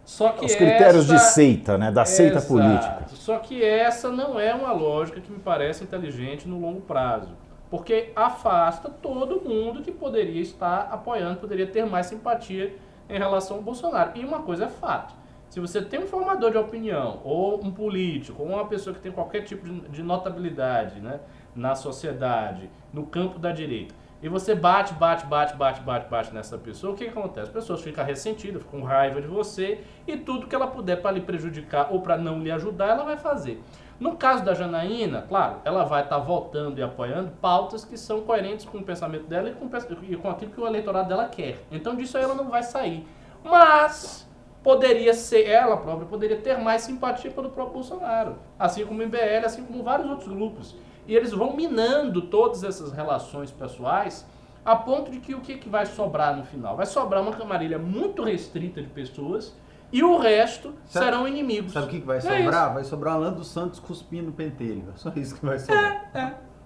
S2: Só que
S1: Os critérios
S2: essa,
S1: de seita, né? Da seita
S2: Exato.
S1: política.
S2: Só que essa não é uma lógica que me parece inteligente no longo prazo. Porque afasta todo mundo que poderia estar apoiando, poderia ter mais simpatia em relação ao Bolsonaro. E uma coisa é fato. Se você tem um formador de opinião, ou um político, ou uma pessoa que tem qualquer tipo de notabilidade, né? Na sociedade, no campo da direita, e você bate, bate, bate, bate, bate, bate nessa pessoa, o que, acontece? As pessoas ficam ressentidas, ficam com raiva de você e tudo que ela puder para lhe prejudicar ou para não lhe ajudar, ela vai fazer. No caso da Janaína, claro, ela vai estar tá votando e apoiando pautas que são coerentes com o pensamento dela e com, e com aquilo que o eleitorado dela quer. Então disso ela não vai sair. Mas poderia ser, ela própria poderia ter mais simpatia pelo próprio Bolsonaro. Assim como o MBL, assim como vários outros grupos. E eles vão minando todas essas relações pessoais a ponto de que o que, que vai sobrar no final? Vai sobrar uma camarilha muito restrita de pessoas e o resto
S3: Sabe-
S2: serão inimigos.
S3: Sabe o que, que vai
S2: É
S3: sobrar? vai sobrar Alan dos Santos cuspindo pentelho. É só isso que vai sobrar.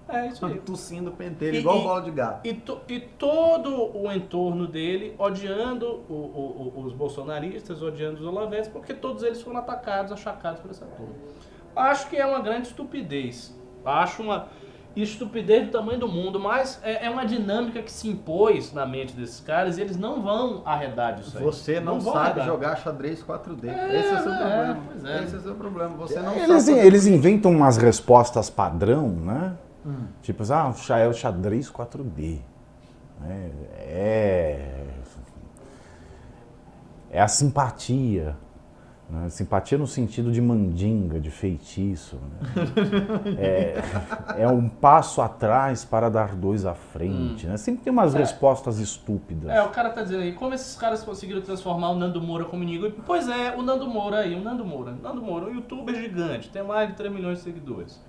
S2: É, é isso aí.
S3: Tossindo pentelho,
S2: E-
S3: igual
S2: e-
S3: bola de gato.
S2: E, to- e todo o entorno dele odiando o- o- o- os bolsonaristas, odiando os olavetes, porque todos eles foram atacados, achacados por essa turma. Acho que é uma grande estupidez. Acho uma estupidez do tamanho do mundo, mas é, é uma dinâmica que se impôs na mente desses caras e eles não vão arredar disso aí.
S3: Você não,
S2: vão
S3: sabe
S2: arredar.
S3: jogar xadrez 4D.
S2: É,
S3: Esse é o seu
S2: é,
S3: problema.
S2: pois é.
S3: Esse é o seu problema. Você não
S1: Eles,
S3: sabe.
S1: eles inventam umas respostas padrão, né? Tipo, ah, é o xadrez 4D. né? É. É a simpatia. Né? Simpatia no sentido de mandinga, de feitiço. né? É, é um passo atrás para dar dois à frente. Né? Sempre tem umas respostas estúpidas.
S2: É, o cara tá dizendo aí, como esses caras conseguiram transformar o Nando Moura como inimigo? Pois é, o Nando Moura aí, o Nando Moura. Nando Moura, um youtuber gigante, tem mais de 3 milhões de seguidores.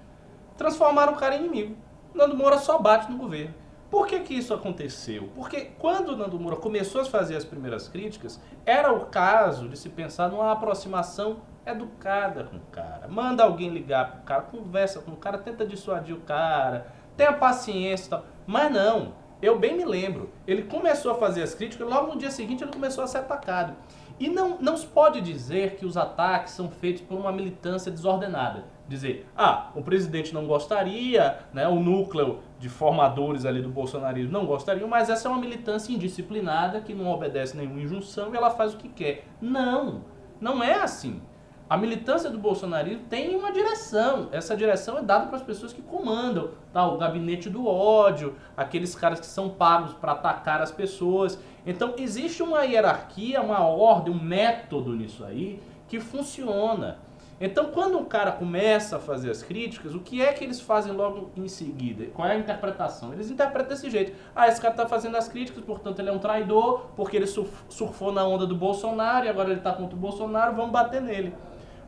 S2: Transformaram o cara em inimigo. O Nando Moura só bate no governo. Por que que isso aconteceu? Porque quando o Nando Moura começou a fazer as primeiras críticas, era o caso de se pensar numa aproximação educada com o cara. Manda alguém ligar pro cara, conversa com o cara, tenta dissuadir o cara, tenha paciência e tal. Mas não, eu bem me lembro. Ele começou a fazer as críticas, logo no dia seguinte ele começou a ser atacado. E não, não se pode dizer que os ataques são feitos por uma militância desordenada. Dizer, ah, o presidente não gostaria, né, o núcleo de formadores ali do bolsonarismo não gostariam, mas essa é uma militância indisciplinada que não obedece nenhuma injunção e ela faz o que quer. Não, não é assim. A militância do bolsonarismo tem uma direção. Essa direção é dada para as pessoas que comandam. Tá? O gabinete do ódio, aqueles caras que são pagos para atacar as pessoas. Então existe uma hierarquia, uma ordem, um método nisso aí que funciona. Então, quando um cara começa a fazer as críticas, o que é que eles fazem logo em seguida? Qual é a interpretação? Eles interpretam desse jeito. Ah, esse cara está fazendo as críticas, portanto ele é um traidor, porque ele surfou na onda do Bolsonaro e agora ele está contra o Bolsonaro, vamos bater nele.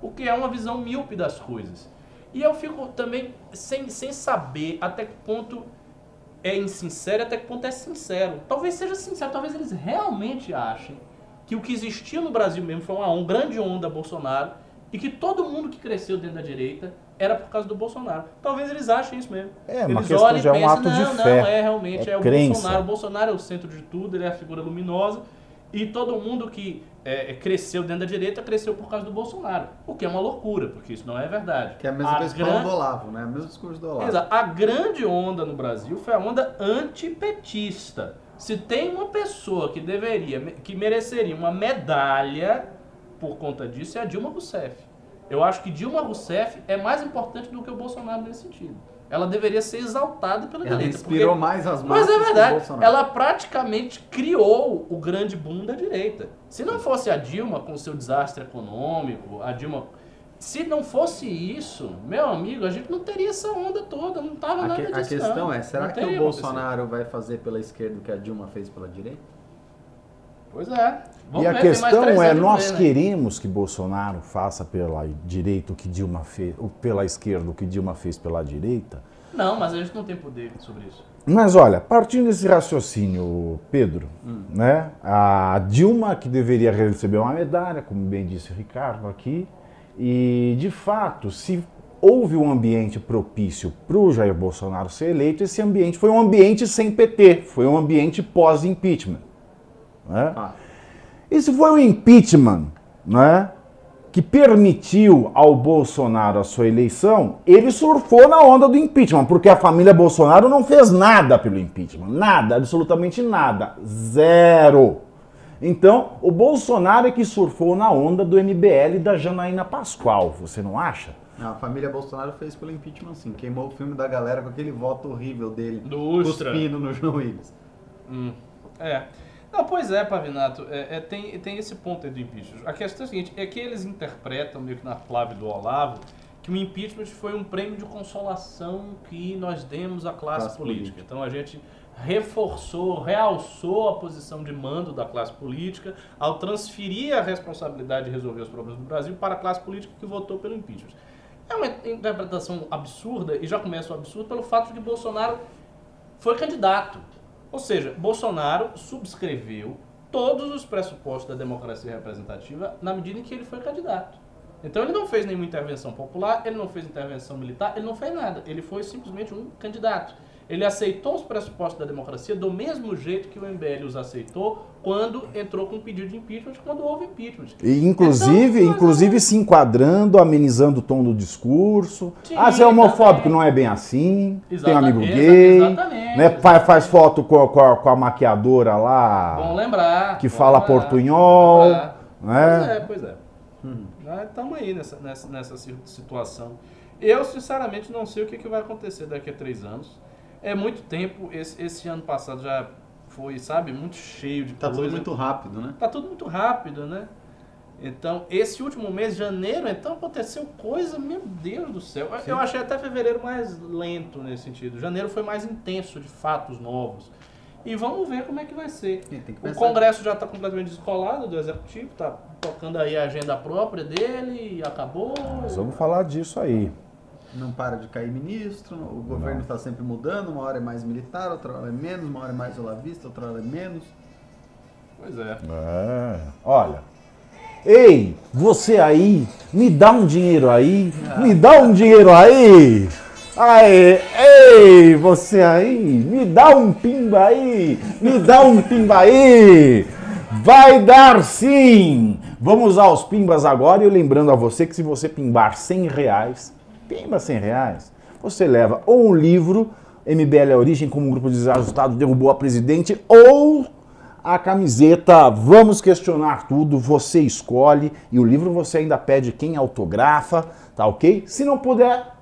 S2: O que é uma visão míope das coisas. E eu fico também sem, sem saber até que ponto é insincero e até que ponto é sincero. Talvez seja sincero, talvez eles realmente achem que o que existia no Brasil mesmo foi uma, uma grande onda Bolsonaro e que todo mundo que cresceu dentro da direita era por causa do Bolsonaro. Talvez eles achem isso mesmo.
S1: É,
S2: eles
S1: uma questão já é um ato
S2: não,
S1: de
S2: não,
S1: fé.
S2: é realmente, é,
S1: É
S2: o
S1: crença.
S2: Bolsonaro. O Bolsonaro é o centro de tudo, ele é a figura luminosa. E todo mundo que é, cresceu dentro da direita cresceu por causa do Bolsonaro. O que é uma loucura, porque isso não é verdade.
S3: Que é a mesma coisa que
S2: gran-
S3: falam do Olavo, né? O mesmo discurso do Olavo.
S2: Exato. A grande onda no Brasil foi a onda antipetista. Se tem uma pessoa que deveria, que mereceria uma medalha por conta disso, é a Dilma Rousseff. Eu acho que Dilma Rousseff é mais importante do que o Bolsonaro nesse sentido. Ela deveria ser exaltada pela
S3: Ela
S2: direita.
S3: inspirou
S2: porque-
S3: mais as
S2: Mas
S3: massas
S2: é
S3: que o
S2: verdade, ela praticamente criou o grande boom da direita. Se não fosse a Dilma com seu desastre econômico, a Dilma. Se não fosse isso, meu amigo, a gente não teria essa onda toda, não tava
S3: A,
S2: nada
S3: que- a
S2: disso.
S3: questão
S2: não.
S3: é, será
S2: Não
S3: que o. Bolsonaro vai fazer pela esquerda o que a Dilma fez pela direita?
S2: Pois é. Vamos
S1: e a
S2: ver,
S1: questão é, nós
S2: né?
S1: queremos que Bolsonaro faça pela direita o que Dilma fez, ou pela esquerda o que Dilma fez pela direita?
S2: Não, mas a gente não tem poder sobre isso.
S1: Mas olha, partindo desse raciocínio, Pedro,
S2: Hum.
S1: né? A Dilma que deveria receber uma medalha, como bem disse o Ricardo aqui, e de fato, se houve um ambiente propício para o Jair Bolsonaro ser eleito, esse ambiente foi um ambiente sem PT, foi um ambiente pós-impeachment. Né?
S3: Ah,
S1: Esse foi o impeachment, né? Que permitiu ao Bolsonaro a sua eleição. Ele surfou na onda do impeachment, porque a família Bolsonaro não fez nada pelo impeachment. Nada, absolutamente nada. Zero. Então, o Bolsonaro é que surfou na onda do MBL da Janaína Pascoal, você não acha?
S3: não, a família Bolsonaro fez pelo impeachment sim. Queimou o filme da galera com aquele voto horrível dele.
S2: Do Ustra.
S3: Cuspindo no João Willis.
S2: Hum, é. Não, pois é, Pavinato, é, é, tem, tem esse ponto aí do impeachment. A questão é a seguinte, é que eles interpretam, meio que na clave do Olavo, que o impeachment foi um prêmio de consolação que nós demos à classe,
S3: Classe
S2: política.
S3: política.
S2: Então a gente reforçou, realçou a posição de mando da classe política ao transferir a responsabilidade de resolver os problemas do Brasil para a classe política que votou pelo impeachment. É uma interpretação absurda, e já começa o absurdo, pelo fato de que Bolsonaro foi candidato. Ou seja, Bolsonaro subscreveu todos os pressupostos da democracia representativa na medida em que ele foi candidato. Então ele não fez nenhuma intervenção popular, ele não fez intervenção militar, ele não fez nada. Ele foi simplesmente um candidato. Ele aceitou os pressupostos da democracia do mesmo jeito que o MBL os aceitou quando entrou com o pedido de impeachment, quando houve impeachment.
S1: E, inclusive,
S2: Então,
S1: inclusive se enquadrando, amenizando o tom do discurso.
S2: Sim,
S1: ah, você é homofóbico, não é bem assim. Tem um amigo gay.
S2: exatamente,
S1: né? Faz, faz foto com a, com a- com a maquiadora
S2: Bom
S1: lá.
S2: lembrar.
S1: Que
S2: bom
S1: fala
S2: lembrar,
S1: portunhol,
S2: bom lembrar.
S1: né?
S2: Pois é, pois é. Estamos aí nessa, nessa, nessa si- situação. Eu, sinceramente, não sei o que, que vai acontecer daqui a três anos. É muito tempo. Esse, esse ano passado já foi, sabe, muito cheio de
S3: Tá
S2: coisa.
S3: tudo muito rápido, né?
S2: Tá tudo muito rápido, né? Então, esse último mês, janeiro, então aconteceu coisa, meu Deus do céu. Eu- Eu achei até fevereiro mais lento nesse sentido. Janeiro foi mais intenso de fatos novos. E vamos ver como é que vai ser.
S3: Que
S2: O. Congresso já está completamente descolado do Executivo, está tocando aí a agenda própria dele e acabou.
S1: Nós vamos falar disso aí.
S3: Não para de cair ministro, o governo está sempre mudando, uma hora é mais militar, outra hora é menos, uma hora é mais olavista, outra hora é menos.
S2: Pois é.
S1: É. Olha. Ei, você aí, me dá um dinheiro aí. Me dá um dinheiro aí. Aê, ei, você aí, me dá um pimba aí. Me dá um pimba aí. Vai dar sim. Vamos aos pimbas agora e lembrando a você que se você pimbar 100 reais, Pimba 100 reais. Você leva ou um livro, MBL é Origem, como um grupo desajustado derrubou a presidente, ou a camiseta Vamos Questionar Tudo, você escolhe, e o livro você ainda pede quem autografa, tá ok? Se não puder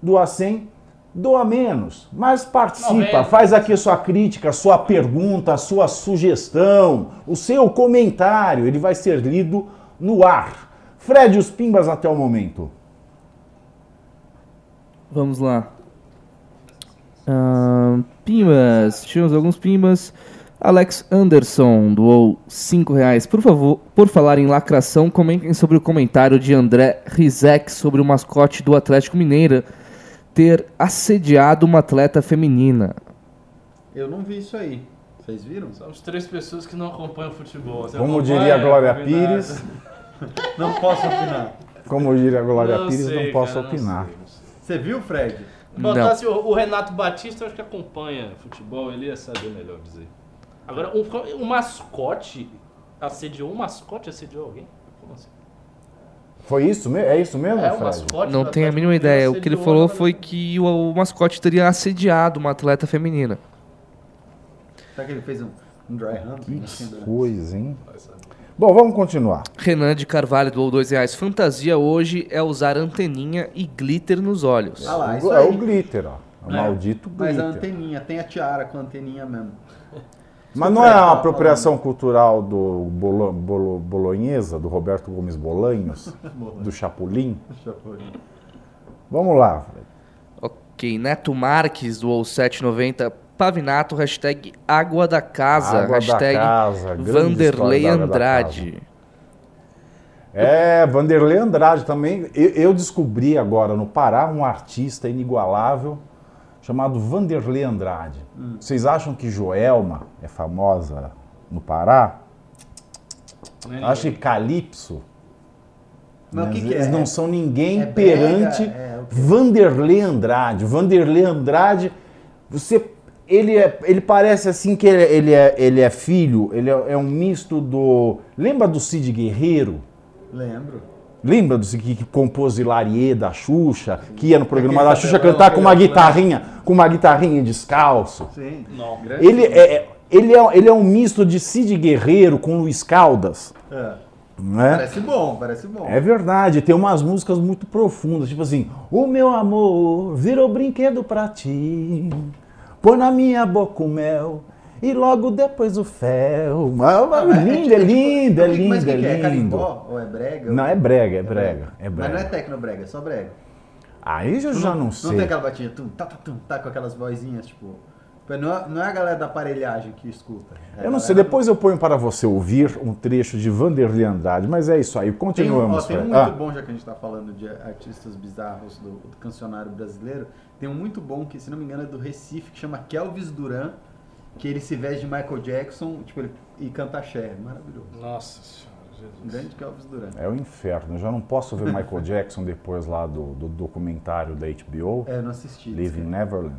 S1: doar 100, doa menos, mas participa,
S2: 90.
S1: faz aqui sua crítica, sua pergunta, sua sugestão, o seu comentário, ele vai ser lido no ar. Fred, os pimbas até o momento.
S4: Vamos lá. Ahn, pimbas. Tivemos alguns pimbas. Alex Anderson doou 5 reais. Por favor, por falar em lacração, comentem sobre o comentário de André Rizek sobre o mascote do Atlético Mineiro ter assediado uma atleta feminina.
S3: Eu não vi isso aí. Vocês viram?
S2: Somos três pessoas que não acompanham futebol. Você
S1: Como diria a Glória? Pires,
S3: Não posso opinar.
S1: como diria a Glória
S2: Não
S1: Pires,
S2: sei,
S1: não posso
S2: cara,
S1: opinar.
S2: não.
S3: Você viu, Fred?
S2: Botasse o, o Renato Batista, eu acho que acompanha futebol, ele ia saber melhor dizer. Agora, um, um mascote assediou um mascote assediou alguém? Como assim?
S1: Foi isso mesmo? É isso mesmo,
S2: É, mascote
S4: Não tenho a mínima ideia. O que ele falou foi que o, o mascote teria assediado uma atleta feminina.
S3: Será que ele fez um, um dry hump?
S1: Que coisa, hein? Bom, vamos continuar.
S4: Renan de Carvalho doou 2 reais. Fantasia hoje é usar anteninha e glitter nos olhos.
S3: Ah lá, isso
S1: é o glitter, ó. O
S3: É.
S1: maldito
S3: Mas a
S1: glitter.
S3: anteninha, tem a tiara com a anteninha mesmo.
S1: Mas não é uma
S3: tava
S1: apropriação cultural do Bolo, Bolo, Bolonhesa, do Roberto Gomes Bolanhos, do? Chapolin. Vamos lá, Fred.
S4: Ok, Neto Marques doou 7,90. Pavinato, hashtag Água da Casa,
S1: Água da
S4: hashtag
S1: casa,
S4: Vanderlei
S1: da Água da
S4: Andrade.
S1: É, Vanderlei Andrade também. Eu, eu descobri agora no Pará um artista inigualável chamado Vanderlei Andrade.
S3: Hum.
S1: Vocês acham que Joelma é famosa no Pará?
S2: Nem
S1: Acho que. Calypso.
S3: Mas o
S1: né,
S3: que que
S1: eles
S3: é?
S1: não são ninguém
S3: É brega?
S1: perante
S3: É?
S1: Vanderlei Andrade. Vanderlei Andrade, você. Ele, é, ele parece assim que ele, ele é, ele é filho, ele é, é um misto do. Lembra do Cid Guerreiro?
S3: Lembro.
S1: Lembra do que, que compôs Hilarie da Xuxa, que ia no programa
S3: Aquele
S1: da Xuxa cantar com uma
S3: aquele
S1: guitarrinha, com uma guitarrinha descalço.
S3: Sim.
S2: Não.
S1: Ele é, ele é, ele é um misto de Cid Guerreiro com Luiz Caldas,
S3: É.
S1: né?
S3: Parece bom, parece bom.
S1: É verdade, tem umas músicas muito profundas, tipo assim, o meu amor virou brinquedo pra ti, põe na minha boca o mel e logo depois o fel. Mas, mas
S3: Ah,
S1: lindo, é lindo, é
S3: Mas o
S1: lindo,
S3: que, que é?
S1: é lindo.
S3: Carimbó ou é brega?
S1: Não, é brega, é brega, é
S3: Mas não é
S1: brega.
S3: tecnobrega, é só brega.
S1: Aí eu já não
S3: Não
S1: sei.
S3: tem aquela batinha, tum, tá, tá, tum, tá, com aquelas vozinhas, tipo... Não é, não é a galera da aparelhagem que escuta. É
S1: Eu não sei, depois eu ponho para você ouvir um trecho de Vanderlei Andrade, mas é isso aí,
S3: Tem um, ó,
S1: continuamos.
S3: tem um muito
S1: Ah,
S3: bom, já que a gente tá falando de artistas bizarros do, do cancionário brasileiro, tem um muito bom que, se não me engano, é do Recife, que chama Kelvis Duran, que ele se veste de Michael Jackson tipo, ele, e canta axé. Maravilhoso.
S2: Nossa senhora, Jesus.
S3: Um grande Kelvis Duran.
S1: É o inferno, eu já não posso ver Michael Jackson depois lá do, do documentário da HBO,
S3: É, eu não assisti.
S1: Live in Neverland.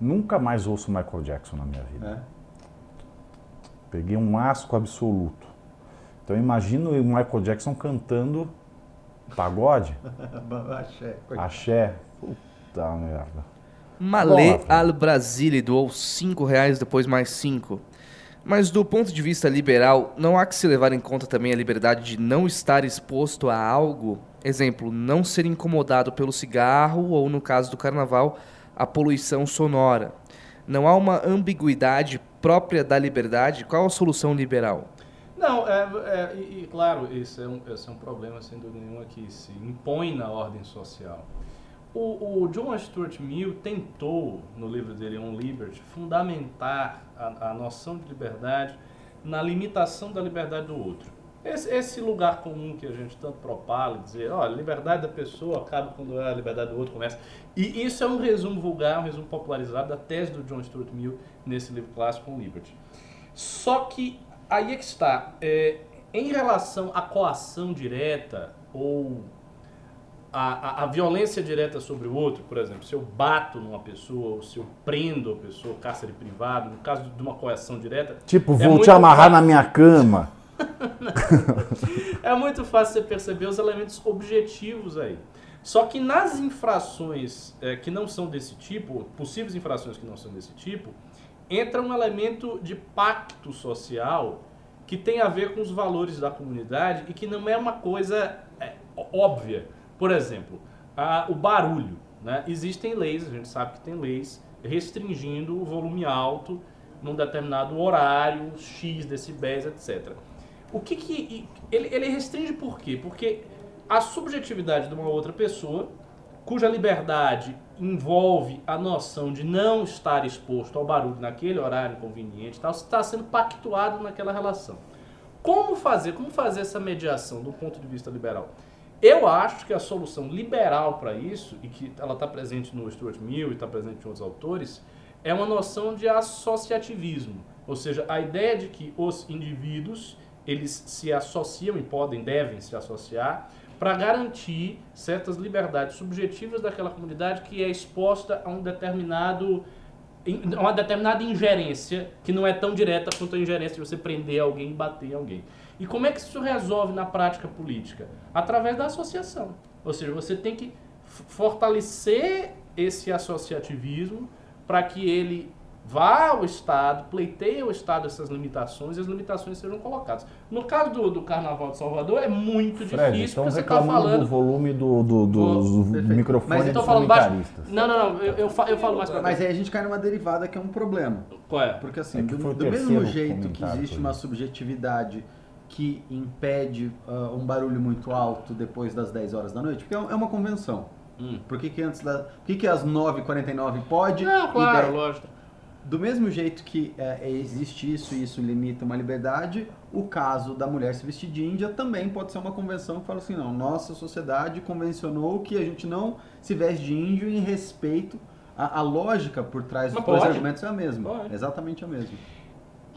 S1: Nunca mais ouço Michael Jackson na minha vida.
S3: É.
S1: Peguei um asco absoluto. Então imagino o Michael Jackson cantando pagode,
S3: axé. coitado.
S1: axé. Puta merda.
S4: Malê Al Brasile doou 5 reais, depois mais 5. Mas do ponto de vista liberal, não há que se levar em conta também a liberdade de não estar exposto a algo. Exemplo, não ser incomodado pelo cigarro ou, no caso do carnaval, a poluição sonora. Não há uma ambiguidade própria da liberdade? Qual a solução liberal?
S2: Não, é, é, e, claro, isso é, um, esse é um problema, sem dúvida nenhuma, que se impõe na ordem social. O, o John Stuart Mill tentou, no livro dele On Liberty, fundamentar a, a noção de liberdade na limitação da liberdade do outro. Esse, esse lugar comum que a gente tanto propala, dizer, ó, a liberdade da pessoa acaba quando a liberdade do outro começa. E isso é um resumo vulgar, um resumo popularizado da tese do John Stuart Mill nesse livro clássico On Liberty. Só que aí é que está. É, em relação à coação direta ou a, a, a violência direta sobre o outro, por exemplo, se eu bato numa pessoa ou se eu prendo a pessoa, cárcere privado, no caso de uma coação direta,
S1: Tipo,
S2: É
S1: vou
S2: muito
S1: te amarrar
S2: fácil.
S1: na minha cama.
S2: é muito fácil você perceber os elementos objetivos aí. Só que nas infrações é, que não são desse tipo, possíveis infrações que não são desse tipo, entra um elemento de pacto social que tem a ver com os valores da comunidade e que não é uma coisa é, óbvia. Por exemplo, a, o barulho. Né? Existem leis, a gente sabe que tem leis restringindo o volume alto num determinado horário, X decibéis, etc. O que que... Ele, ele restringe por quê? Porque a subjetividade de uma outra pessoa, cuja liberdade envolve a noção de não estar exposto ao barulho naquele horário conveniente, tal, está sendo pactuado naquela relação. Como fazer? Como fazer essa mediação do ponto de vista liberal? Eu acho que a solução liberal para isso, e que ela está presente no Stuart Mill e está presente em outros autores, é uma noção de associativismo. Ou seja, a ideia de que os indivíduos eles se associam e podem, devem se associar para garantir certas liberdades subjetivas daquela comunidade que é exposta a um determinado uma determinada ingerência que não é tão direta quanto a ingerência de você prender alguém e bater alguém. E como é que isso resolve na prática política? Através da associação. Ou seja, você tem que fortalecer esse associativismo para que ele vá ao Estado, pleiteie ao Estado essas limitações e as limitações sejam colocadas. No caso do, do Carnaval de Salvador, é muito
S1: Fred,
S2: difícil,
S1: estão
S2: porque você está
S1: reclamando
S2: falando...
S1: do volume do, do, do, do microfone
S2: Mas eu tô falando baixo... Não, não, não, eu, eu, fa- eu falo mais pra
S3: Mas aí a gente cai numa derivada que é um problema.
S2: Qual é?
S3: Porque assim,
S1: É
S3: do, do mesmo jeito que existe uma subjetividade que impede ah, um barulho muito alto depois das 10 horas da noite, porque é é uma convenção.
S2: Hum.
S3: Por que, que antes da. Por que, que às 9h49 pode?
S2: Não,
S3: e
S2: claro,
S3: 10
S2: lógico.
S3: Do mesmo jeito que é, existe isso e isso limita uma liberdade, o caso da mulher se vestir de índia também pode ser uma convenção que fala assim, não, nossa sociedade convencionou que a gente não se veste de índio em respeito. A, a lógica por trás dos dois
S2: pode.
S3: argumentos é a mesma.
S2: Pode.
S3: Exatamente a mesma.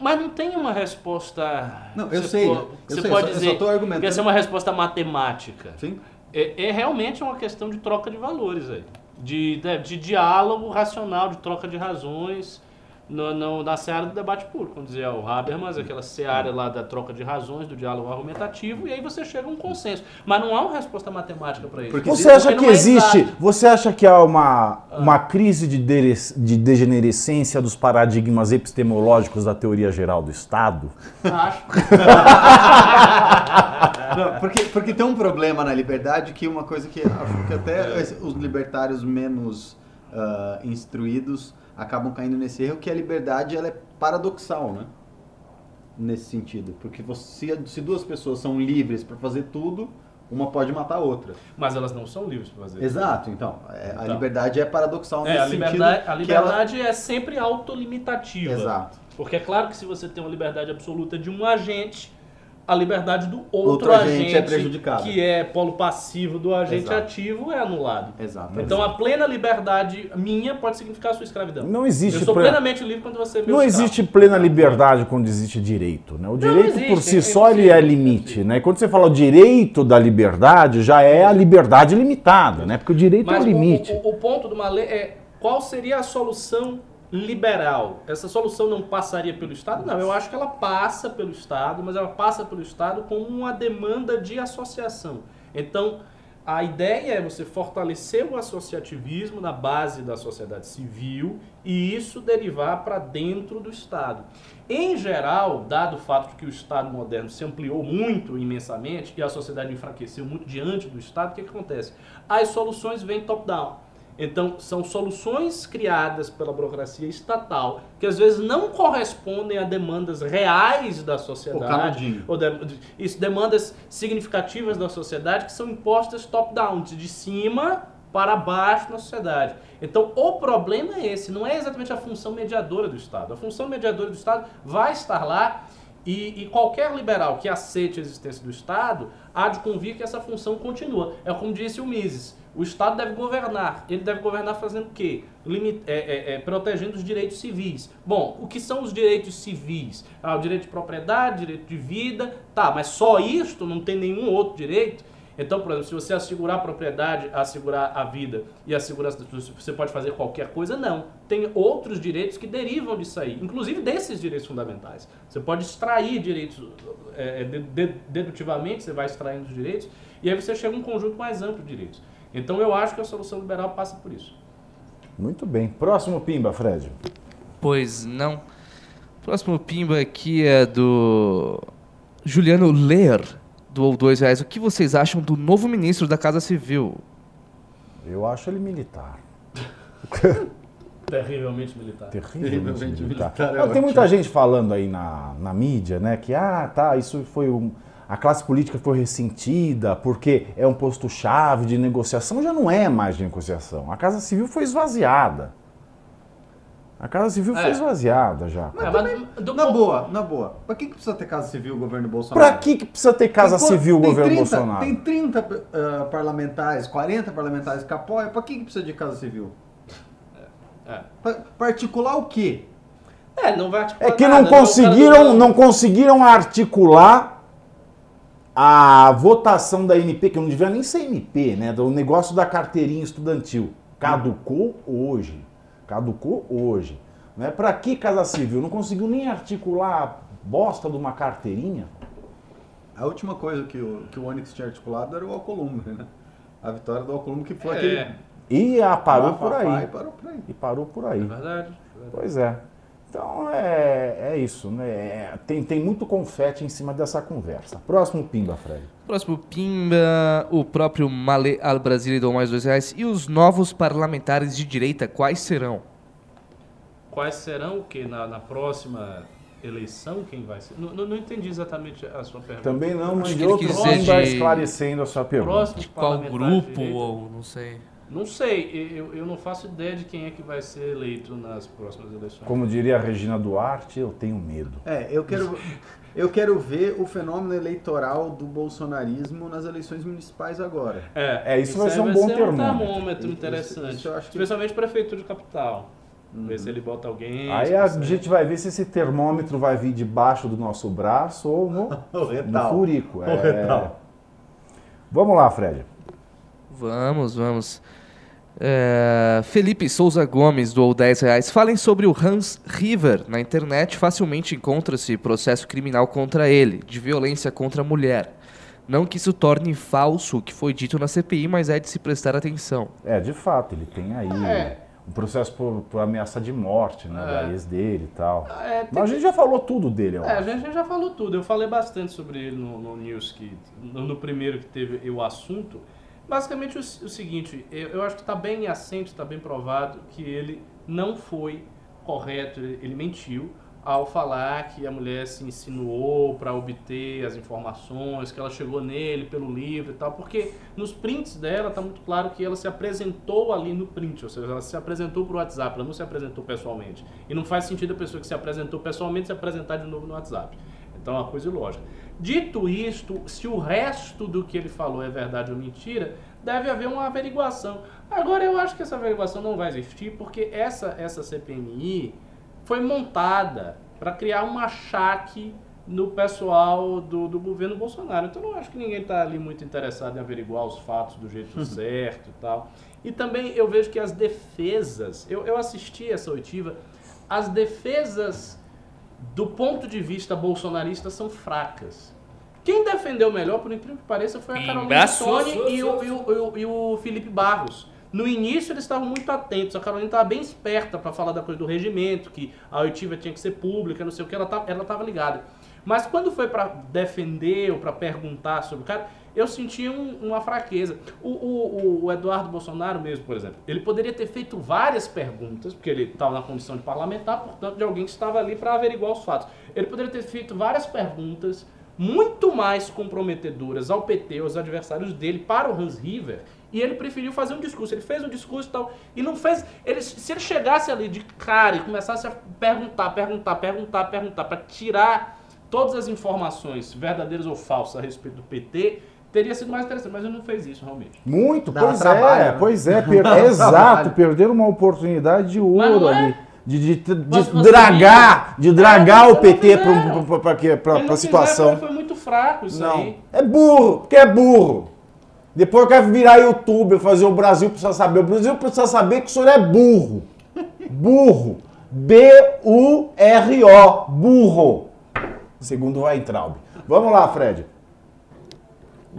S2: Mas não tem uma resposta...
S3: Não, eu sei,
S2: po-
S3: eu
S2: Você
S3: sei,
S2: pode
S3: eu só- eu
S2: dizer
S3: só tô argumentando.
S2: que essa é uma resposta matemática.
S3: Sim?
S2: É, é realmente uma questão de troca de valores aí. De, de, de diálogo racional, de troca de razões no, no- na seara do debate público. Como dizia o Habermas, aquela seara lá da troca de razões, do diálogo argumentativo, e aí você chega a um consenso. Mas não há uma resposta matemática para isso.
S3: Porque
S1: Você acha
S2: Porque
S1: que
S2: é
S1: existe.
S2: exato.
S1: Você acha que há uma, uma crise de, dere- de degenerescência dos paradigmas epistemológicos da teoria geral do Estado?
S2: Acho.
S3: Não, porque, porque tem um problema na liberdade que uma coisa que acho que até os libertários menos ah, instruídos acabam caindo nesse erro, que a liberdade ela é paradoxal, né? Nesse sentido. Porque você, se duas pessoas são livres para fazer tudo, uma pode matar a outra.
S2: Mas elas não são livres para fazer.
S3: Exato, então. é, a
S2: Então.
S3: liberdade é paradoxal
S2: É,
S3: nesse
S2: a liberdade,
S3: sentido.
S2: a
S3: que ela-
S2: liberdade é sempre autolimitativa.
S3: Exato.
S2: Porque é claro que se você tem uma liberdade absoluta de um agente, a liberdade do outro,
S3: Outro agente
S2: agente,
S3: é prejudicado.
S2: que é polo passivo do agente
S3: Exato.
S2: ativo, é anulado.
S3: Exato.
S2: Então a plena liberdade minha pode significar a sua escravidão.
S1: Não existe
S2: Eu sou
S1: ple-
S2: plenamente livre quando você é
S1: Não
S2: escravo.
S1: existe plena liberdade quando existe direito. Né? O direito
S2: existe,
S1: por si
S2: é
S1: só ele é
S2: é
S1: limite. Né? E quando você fala o direito da liberdade, já é a liberdade limitada, né? porque o direito é
S2: Mas
S1: o
S2: o,
S1: limite.
S2: o- o ponto de uma lei é qual seria a solução liberal? Essa solução não passaria pelo Estado? Não, eu acho que ela passa pelo Estado, mas ela passa pelo Estado com uma demanda de associação. Então, a ideia é você fortalecer o associativismo na base da sociedade civil e isso derivar para dentro do Estado. Em geral, dado o fato de que o Estado moderno se ampliou muito, imensamente, e a sociedade enfraqueceu muito diante do Estado, o que, que acontece? As soluções vêm top-down. Então, são soluções criadas pela burocracia estatal que às vezes não correspondem a demandas reais da sociedade. Ou de, isso, demandas significativas da sociedade que são impostas top-down, de de cima para baixo na sociedade. Então, o problema é esse, não é exatamente a função mediadora do Estado. A função mediadora do Estado vai estar lá e, e qualquer liberal que aceite a existência do Estado há de convir que essa função continua. É como disse o Mises. O Estado deve governar. Ele deve governar fazendo o quê? Limi- é, é, é, protegendo os direitos civis. Bom, o que são os direitos civis? Ah, o direito de propriedade, direito de vida. Tá, mas só isto? Não tem nenhum outro direito? Então, por exemplo, se você assegurar a propriedade, assegurar a vida e assegurar você pode fazer qualquer coisa, não. Tem outros direitos que derivam disso aí, inclusive desses direitos fundamentais. Você pode extrair direitos é, de- dedutivamente, você vai extraindo os direitos, e aí você chega a um conjunto mais amplo de direitos. Então eu acho que a solução liberal passa por isso.
S1: Muito bem. Próximo Pimba, Fred.
S4: Pois não. Próximo pimba aqui é do Juliano Ler, do dois reais. O que vocês acham do novo ministro da Casa Civil?
S1: Eu acho ele militar.
S2: Terrivelmente militar.
S1: Terrivelmente
S3: Terrivelmente
S1: militar.
S3: militar é
S1: Mas tem muita gente falando aí na, na mídia, né? Que, ah, tá, isso foi um. A classe política foi ressentida porque é um posto-chave de negociação. Já não é mais de negociação. A Casa Civil foi esvaziada. A Casa Civil foi
S2: É.
S1: esvaziada já.
S2: É, mas do
S3: Na boa, na boa. Pra que, que precisa ter Casa Civil o governo Bolsonaro?
S1: Pra que, que precisa ter Casa
S3: Tem
S1: Civil o governo
S3: 30
S1: Bolsonaro?
S3: Tem 30 ah, parlamentares, 40 parlamentares que apoiam. Pra que, que precisa de Casa Civil?
S2: É.
S3: Pra, pra articular o quê?
S2: É, não vai articular
S1: É que
S2: nada,
S1: não conseguiram,
S2: do-
S1: não conseguiram articular a votação da MP, que não devia nem ser MP, né? Do negócio da carteirinha estudantil. Caducou hoje. Caducou hoje. Né? Para que Casa Civil? Não conseguiu nem articular a bosta de uma carteirinha?
S3: A última coisa que o, que o Onyx tinha articulado era o Alcolumbre, né? A vitória do Alcolumbre que foi
S2: É,
S3: aquele...
S1: E ah, parou por aí.
S3: E parou por aí.
S1: E parou por
S2: É
S1: aí.
S2: verdade.
S1: Pois é. Então é, é isso, né? É- tem, tem muito confete em cima dessa conversa. Próximo Pimba, Fred.
S4: Próximo pimba, o próprio Malê Al Brasília deu mais dois reais. E os novos parlamentares de direita, quais serão?
S2: Quais serão o que na, na próxima eleição? Quem vai ser? Não, não, não entendi exatamente a sua pergunta.
S1: Também não, mas de outro
S4: de-
S1: esclarecendo a sua pergunta.
S2: Próximo
S4: De qual grupo ou não sei.
S2: Não sei, eu, eu não faço ideia de quem é que vai ser eleito nas próximas eleições.
S1: Como diria a Regina Duarte, eu tenho medo.
S3: É, eu quero, eu quero ver o fenômeno eleitoral do bolsonarismo nas eleições municipais agora.
S1: É, isso vai
S2: aí
S1: ser um bom
S2: ser
S1: termômetro.
S2: termômetro
S3: Isso-
S2: interessante.
S3: isso eu acho que-
S2: Especialmente prefeitura de capital. Ver se ele bota alguém.
S1: Aí a
S2: consegue.
S1: gente vai ver se esse termômetro vai vir debaixo do nosso braço ou no,
S3: O
S1: no furico.
S3: O
S1: É...
S3: retal.
S1: Vamos lá, Fred.
S4: Vamos, vamos. É, Felipe Souza Gomes doou 10 reais. Falem sobre o Hans River. Na internet facilmente encontra-se processo criminal contra ele, de violência contra a mulher. Não que isso torne falso o que foi dito na CPI, mas é de se prestar atenção.
S1: É, de fato, ele tem aí
S2: É.
S1: um processo por, por ameaça de morte, né?
S2: É.
S1: Da ex dele e tal.
S2: É, tem
S1: Mas a gente já falou tudo dele, eu
S2: É, a
S1: acho.
S2: gente já falou tudo. Eu falei bastante sobre ele no, no News, que, no, no primeiro que teve o assunto. Basicamente o, o seguinte, eu, eu acho que está bem assente, está bem provado que ele não foi correto, ele, ele mentiu ao falar que a mulher se insinuou para obter as informações, que ela chegou nele pelo livro e tal, porque nos prints dela está muito claro que ela se apresentou ali no print, ou seja, ela se apresentou por WhatsApp, ela não se apresentou pessoalmente. E não faz sentido a pessoa que se apresentou pessoalmente se apresentar de novo no WhatsApp. Então é uma coisa ilógica. Dito isto, se o resto do que ele falou é verdade ou mentira, deve haver uma averiguação. Agora eu acho que essa averiguação não vai existir porque essa, essa CPMI foi montada para criar um achaque no pessoal do, do governo Bolsonaro. Então eu não acho que ninguém está ali muito interessado em averiguar os fatos do jeito certo e tal. E também eu vejo que as defesas, eu, eu assisti essa oitiva, as defesas do ponto de vista bolsonarista são fracas. Quem defendeu melhor, por incrível que pareça, foi a Carolina
S4: su,
S2: e, o, e, o, e, o, e o Felipe Barros. No início eles estavam muito atentos, a Carolina estava bem esperta para falar da coisa do regimento, que a oitiva tinha que ser pública, não sei o que, ela estava ela tava ligada. Mas quando foi para defender ou para perguntar sobre o cara, eu senti um- uma fraqueza. O, o- o Eduardo Bolsonaro mesmo, por exemplo, ele poderia ter feito várias perguntas, porque ele estava na condição de parlamentar, portanto, de alguém que estava ali para averiguar os fatos. Ele poderia ter feito várias perguntas muito mais comprometedoras ao PT, aos adversários dele, para o Hans River, e ele preferiu fazer um discurso. Ele fez um discurso e tal, e não fez. Ele, se ele chegasse ali de cara e começasse a perguntar, perguntar, perguntar, perguntar, para tirar todas as informações verdadeiras ou falsas a respeito do PT, teria sido mais interessante, mas ele não fez isso realmente.
S1: Muito,
S3: Dá
S1: pois
S3: trabalho,
S1: é,
S3: né?
S1: pois é, per- exato, perderam uma oportunidade de ouro
S2: é?
S1: ali. De, de, de,
S2: Mas
S1: de
S2: você
S1: dragar, de dragar
S2: É,
S1: o PT para
S2: não
S1: situação.
S2: fizeram, Foi muito fraco isso
S1: Não,
S2: aí.
S1: é burro, porque é burro. Depois quer virar youtuber, fazer o Brasil precisa saber. O Brasil precisa saber que o senhor é burro. Burro. B-U-R-O. Burro. Segundo o Weintraub. Vamos lá, Fred.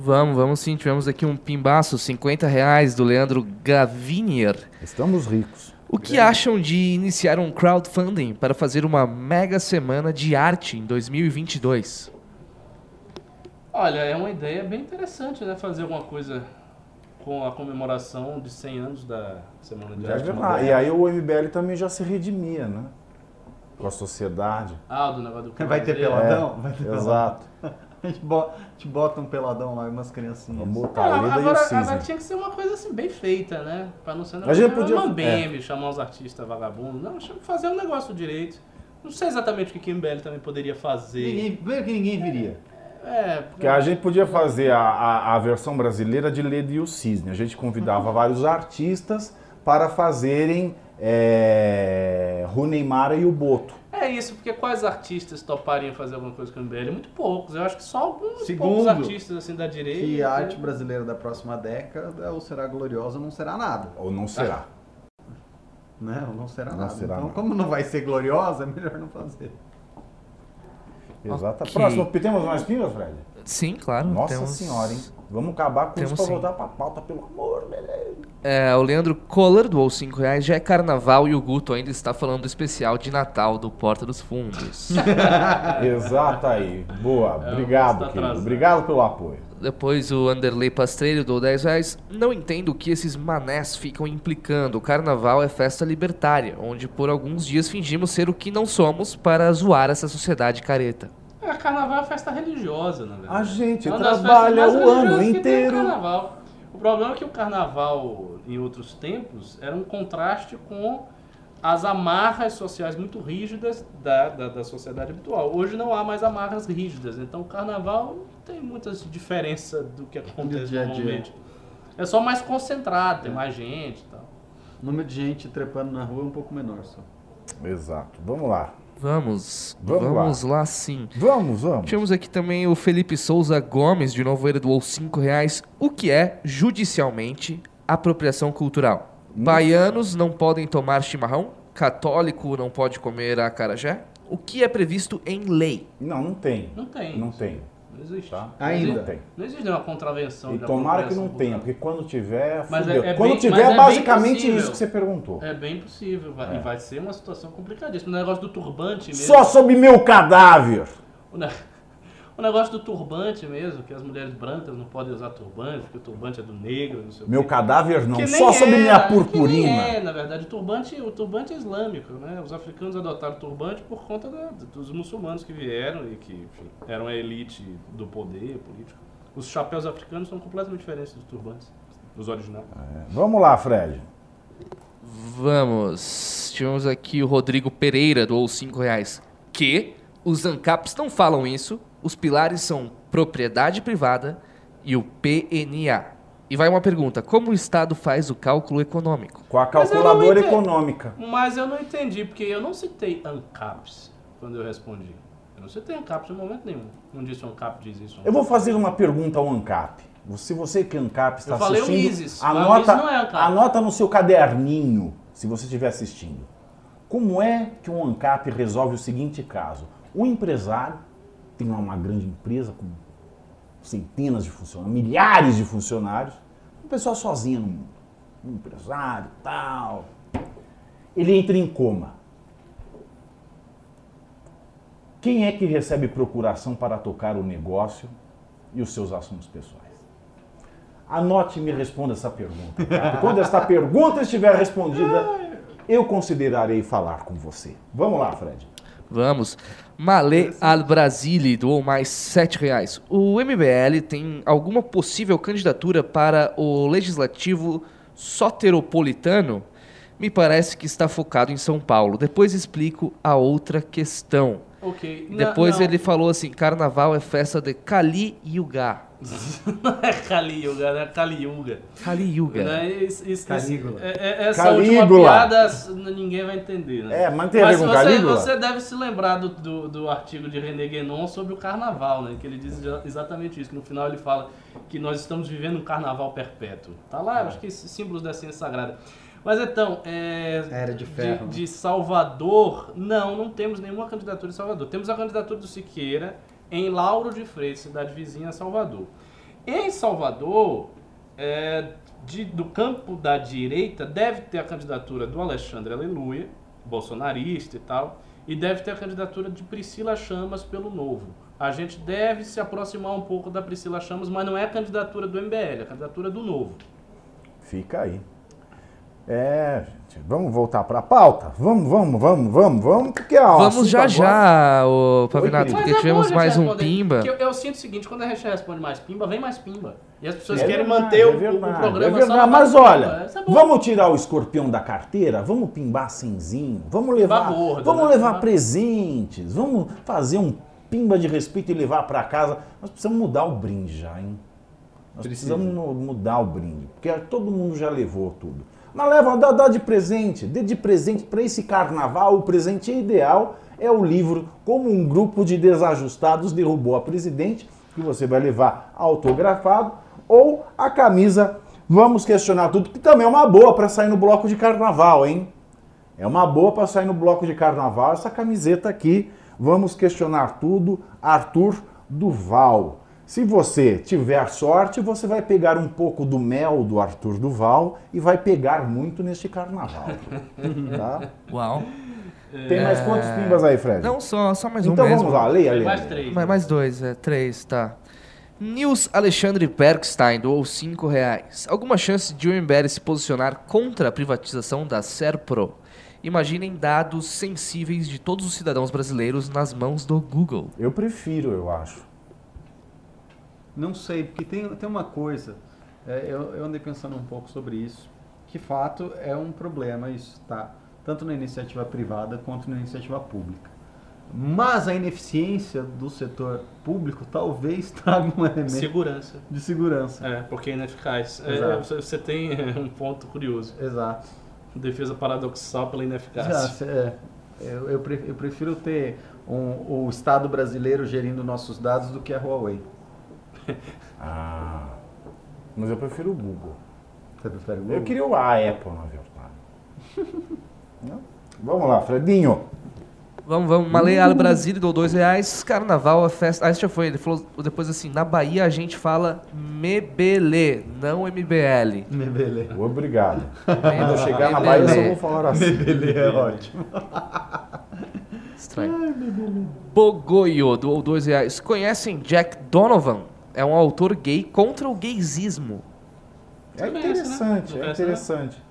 S4: Vamos, vamos sim. Tivemos aqui um pimbaço, 50 reais, do Leandro Gavinier.
S1: Estamos ricos.
S4: O que acham de iniciar um crowdfunding para fazer uma mega semana de arte em 2022?
S2: Olha, é uma ideia bem interessante, né? Fazer alguma coisa com a comemoração de 100 anos da Semana de
S1: Já
S2: Arte. Moderna.
S1: E aí o MBL também já se redimia, né? Com a sociedade.
S2: Ah, do negócio do
S3: Vai ter peladão?
S1: É,
S3: Vai ter
S1: Exato.
S3: peladão. A gente bota, a gente bota um peladão lá e umas criancinhas.
S1: Vamos botar
S2: Ah,
S1: a e o
S2: agora, agora tinha que ser uma coisa assim, bem feita, né? Pra não ser um
S1: A gente podia-
S2: mambeme, chamar os artistas vagabundos. Não, fazer um negócio direito. Não sei exatamente o que que o MBL também poderia fazer.
S3: Ninguém, primeiro que ninguém viria.
S2: É,
S1: Que a gente podia fazer a, a, a versão brasileira de Leda e o Cisne. A gente convidava vários artistas para fazerem é, Runeimara e o Boto.
S2: É isso, porque quais artistas topariam fazer alguma coisa com o MBL? Muito poucos. Eu acho que só alguns
S3: Segundo,
S2: poucos artistas assim da direita.
S3: Que a arte brasileira da próxima década ou será gloriosa ou não será nada.
S1: Ou não será.
S3: Né? Ou não será
S1: Não
S3: nada.
S1: será
S3: então,
S1: nada.
S3: como não vai ser gloriosa, é melhor não fazer.
S1: Exato.
S4: Ok.
S1: Próximo, temos mais pimbas, Fred?
S4: Sim, claro.
S1: Nossa
S4: temos-
S1: senhora, hein? Vamos acabar com
S4: Temos
S1: isso pra
S4: sim.
S1: voltar pra pauta, pelo amor, beleza.
S4: É, o Leandro Kohler doou 5 reais. Já é carnaval e o Guto ainda está falando do especial de Natal do Porta dos Fundos.
S1: Exato aí. Boa.
S2: É,
S1: Obrigado,
S2: tá
S1: querido. Obrigado pelo apoio.
S4: Depois o Anderley Pastrelho doou 10 reais. Não entendo o que esses manés ficam implicando. O carnaval é festa libertária, onde por alguns dias fingimos ser o que não somos para zoar essa sociedade careta.
S2: É, carnaval é festa religiosa, na verdade.
S1: A gente
S2: É uma das
S1: trabalha o ano inteiro.
S2: carnaval. O problema é que o carnaval, em outros tempos, era um contraste com as amarras sociais muito rígidas da, da, da sociedade habitual. Hoje não há mais amarras rígidas, então o carnaval não tem muitas diferenças do que acontece
S3: dia a dia.
S2: normalmente. É só mais concentrado, tem mais gente e tal.
S3: O número de gente trepando na rua é um pouco menor só.
S1: Exato. Vamos lá.
S4: Vamos,
S1: Vamos
S4: vamos, lá. sim.
S1: Vamos, vamos.
S4: Tivemos aqui também o Felipe Souza Gomes, de novo ele doou 5 reais. O que é, judicialmente, apropriação cultural? Baianos não podem tomar chimarrão? Católico não pode comer acarajé? O que é previsto em lei?
S1: Não, não tem.
S2: Não tem.
S1: Não tem.
S2: Não existe.
S1: Tá?
S3: Ainda.
S1: Não tem.
S2: Não existe nenhuma contravenção.
S1: E tomara que não
S2: apropriação
S1: tenha, porque quando tiver,
S2: Mas é- é
S1: Quando
S2: bem-
S1: tiver,
S2: mas é
S1: é basicamente
S2: possível.
S1: isso que você perguntou.
S2: É bem possível, vai,
S1: É.
S2: e vai ser uma situação complicadíssima. O negócio do turbante mesmo.
S1: Só sob meu cadáver.
S2: O, ne- o negócio do turbante mesmo, que as mulheres brancas não podem usar turbante, porque o turbante é do negro, não sei o
S1: Meu
S2: quê.
S1: cadáver não, só sob
S2: era,
S1: minha
S2: que nem
S1: purpurina.
S2: é, na verdade, o turbante, o turbante é islâmico, né? Os africanos adotaram o turbante por conta da- dos muçulmanos que vieram e que enfim, eram a elite do poder político. Os chapéus africanos são completamente diferentes dos turbantes, dos originais.
S1: É, Vamos lá, Fred.
S4: Vamos. Tivemos aqui o Rodrigo Pereira, doou 5 reais. Que os ANCAPs não falam isso. Os pilares são propriedade privada e o PNA. E vai uma pergunta: como o Estado faz o cálculo econômico?
S1: Com a
S2: Mas
S1: calculadora
S2: entendi.
S1: econômica.
S2: Mas eu não entendi, porque eu não citei ANCAPs quando eu respondi. Eu não citei ANCAPs em momento nenhum. Não disse o ANCAP diz isso.
S1: Eu vou fazer uma pergunta ao ANCAP. Se você que é ANCAP está
S2: Eu falei o
S1: assistindo,
S2: mas o
S1: anota,
S2: Mises não é ANCAP.
S1: anota no seu caderninho, se você estiver assistindo. Como é que um ANCAP resolve o seguinte caso? Um empresário tem uma grande empresa com centenas de funcionários, milhares de funcionários, uma pessoa sozinha no mundo. Um empresário, tal. Ele entra em coma. Quem é que recebe procuração para tocar o negócio e os seus assuntos pessoais? Anote e me responda essa pergunta. tá? Quando esta pergunta estiver respondida, eu considerarei falar com você. Vamos lá, Fred.
S4: Vamos. Malê al Brasile doou mais 7 reais. O MBL tem alguma possível candidatura para o legislativo soteropolitano? Me parece que está focado em São Paulo. Depois explico a outra questão.
S2: Ok.
S4: E
S2: Não,
S4: Depois
S2: não.
S4: ele falou assim: carnaval é festa de Kali Yuga.
S2: Não é Kali Yuga, é Kali Yuga.
S4: Kali Yuga.
S2: Né? Isso- isso-
S3: Calígula.
S2: é- é- essa
S1: Calígula.
S2: última piada ninguém vai entender, né?
S1: É, mas tem a ver com
S2: você,
S1: Calígula?
S2: você deve se lembrar do, do, do artigo de René Guénon sobre o carnaval, né? Que ele diz exa- exatamente isso. Que no final ele fala que nós estamos vivendo um carnaval perpétuo. Tá lá, acho que símbolos da ciência sagrada. Mas então, é,
S3: Era de ferro, né?
S2: de Salvador, não, não temos nenhuma candidatura em Salvador. Temos a candidatura do Siqueira em Lauro de Freitas, cidade vizinha Salvador. Em Salvador, é, de- do campo da direita, deve ter a candidatura do Alexandre Aleluia, bolsonarista e tal, e deve ter a candidatura de Priscila Chamas pelo Novo. A gente deve se aproximar um pouco da Priscila Chamas, mas não é a candidatura do MBL, é a candidatura do Novo.
S1: Fica aí. É, gente, vamos voltar para a pauta? Vamos, vamos, vamos, vamos, vamos, porque ó,
S4: Vamos
S1: assunto
S4: já
S1: agora-
S4: já, ô Pavinato, porque
S2: é
S4: tivemos
S2: a
S4: mais um pimba.
S2: Eu, eu sinto o seguinte, quando a gente responde mais pimba, vem mais pimba. E as pessoas
S1: É
S2: querem
S1: verdade,
S2: manter o,
S1: é verdade,
S2: o
S1: é
S2: programa
S1: verdade.
S2: só na
S1: Mas olha,
S2: é
S1: vamos tirar o escorpião da carteira, vamos pimbar cenzinho, vamos levar, vamos
S2: né?
S1: levar presentes, vamos fazer um pimba de respeito e levar para casa. Nós precisamos mudar o brinde já, hein? Nós
S3: Precisa.
S1: precisamos mu- mudar o brinde, porque todo mundo já levou tudo. Mas leva, dá, dá de presente, dê de presente para esse carnaval. O presente ideal é o livro Como um Grupo de Desajustados Derrubou a Presidente, que você vai levar autografado, ou a camisa Vamos Questionar Tudo, que também é uma boa para sair no bloco de carnaval, hein? É uma boa para sair no bloco de carnaval essa camiseta aqui. Vamos questionar tudo, Arthur Duval. Se você tiver sorte, você vai pegar um pouco do mel do Arthur Duval e vai pegar muito neste carnaval. tá?
S4: Uau.
S1: Tem mais quantos pimbas aí, Fred?
S4: Não, só, só mais um
S1: então
S4: mesmo.
S1: vamos lá, leia, leia.
S2: mais três.
S4: Mais, mais dois, é, três, tá. Nils Alexandre Bergstein doou 5 reais. Alguma chance de o MBL se posicionar contra a privatização da Serpro? Imaginem dados sensíveis de todos os cidadãos brasileiros nas mãos do Google.
S1: Eu prefiro, eu acho.
S3: Não sei, porque tem, tem uma coisa, é, eu, eu andei pensando um pouco sobre isso, que fato é um problema isso, tá? Tanto na iniciativa privada quanto na iniciativa pública. Mas a ineficiência do setor público talvez traga um elemento
S2: Segurança.
S3: de segurança.
S2: É, porque é ineficaz. É,
S3: Exato.
S2: você, tem é, um ponto curioso.
S3: Exato.
S2: Defesa paradoxal pela ineficácia.
S3: Já, é, eu, eu prefiro ter um- o Estado brasileiro gerindo nossos dados do que a Huawei.
S1: Ah, mas eu prefiro o Google.
S3: Você prefere o
S1: Eu
S3: Google?
S1: queria o a Apple, na verdade. Não? Vamos lá, Fredinho.
S4: Vamos, vamos. Maleala Brasília deu 2 reais. Carnaval, a festa. Ah, esse já foi. Ele falou depois assim: na Bahia a gente fala MBL, não MBL.
S3: Beleza.
S1: Obrigado. Quando eu chegar na Bahia, eu só vou falar assim.
S3: Beleza, é ótimo.
S4: Estranho. Bogoio doou 2 reais. Conhecem Jack Donovan? É um autor gay contra o gaysismo.
S1: É
S2: né?
S1: interessante, é
S2: conhece,
S1: interessante.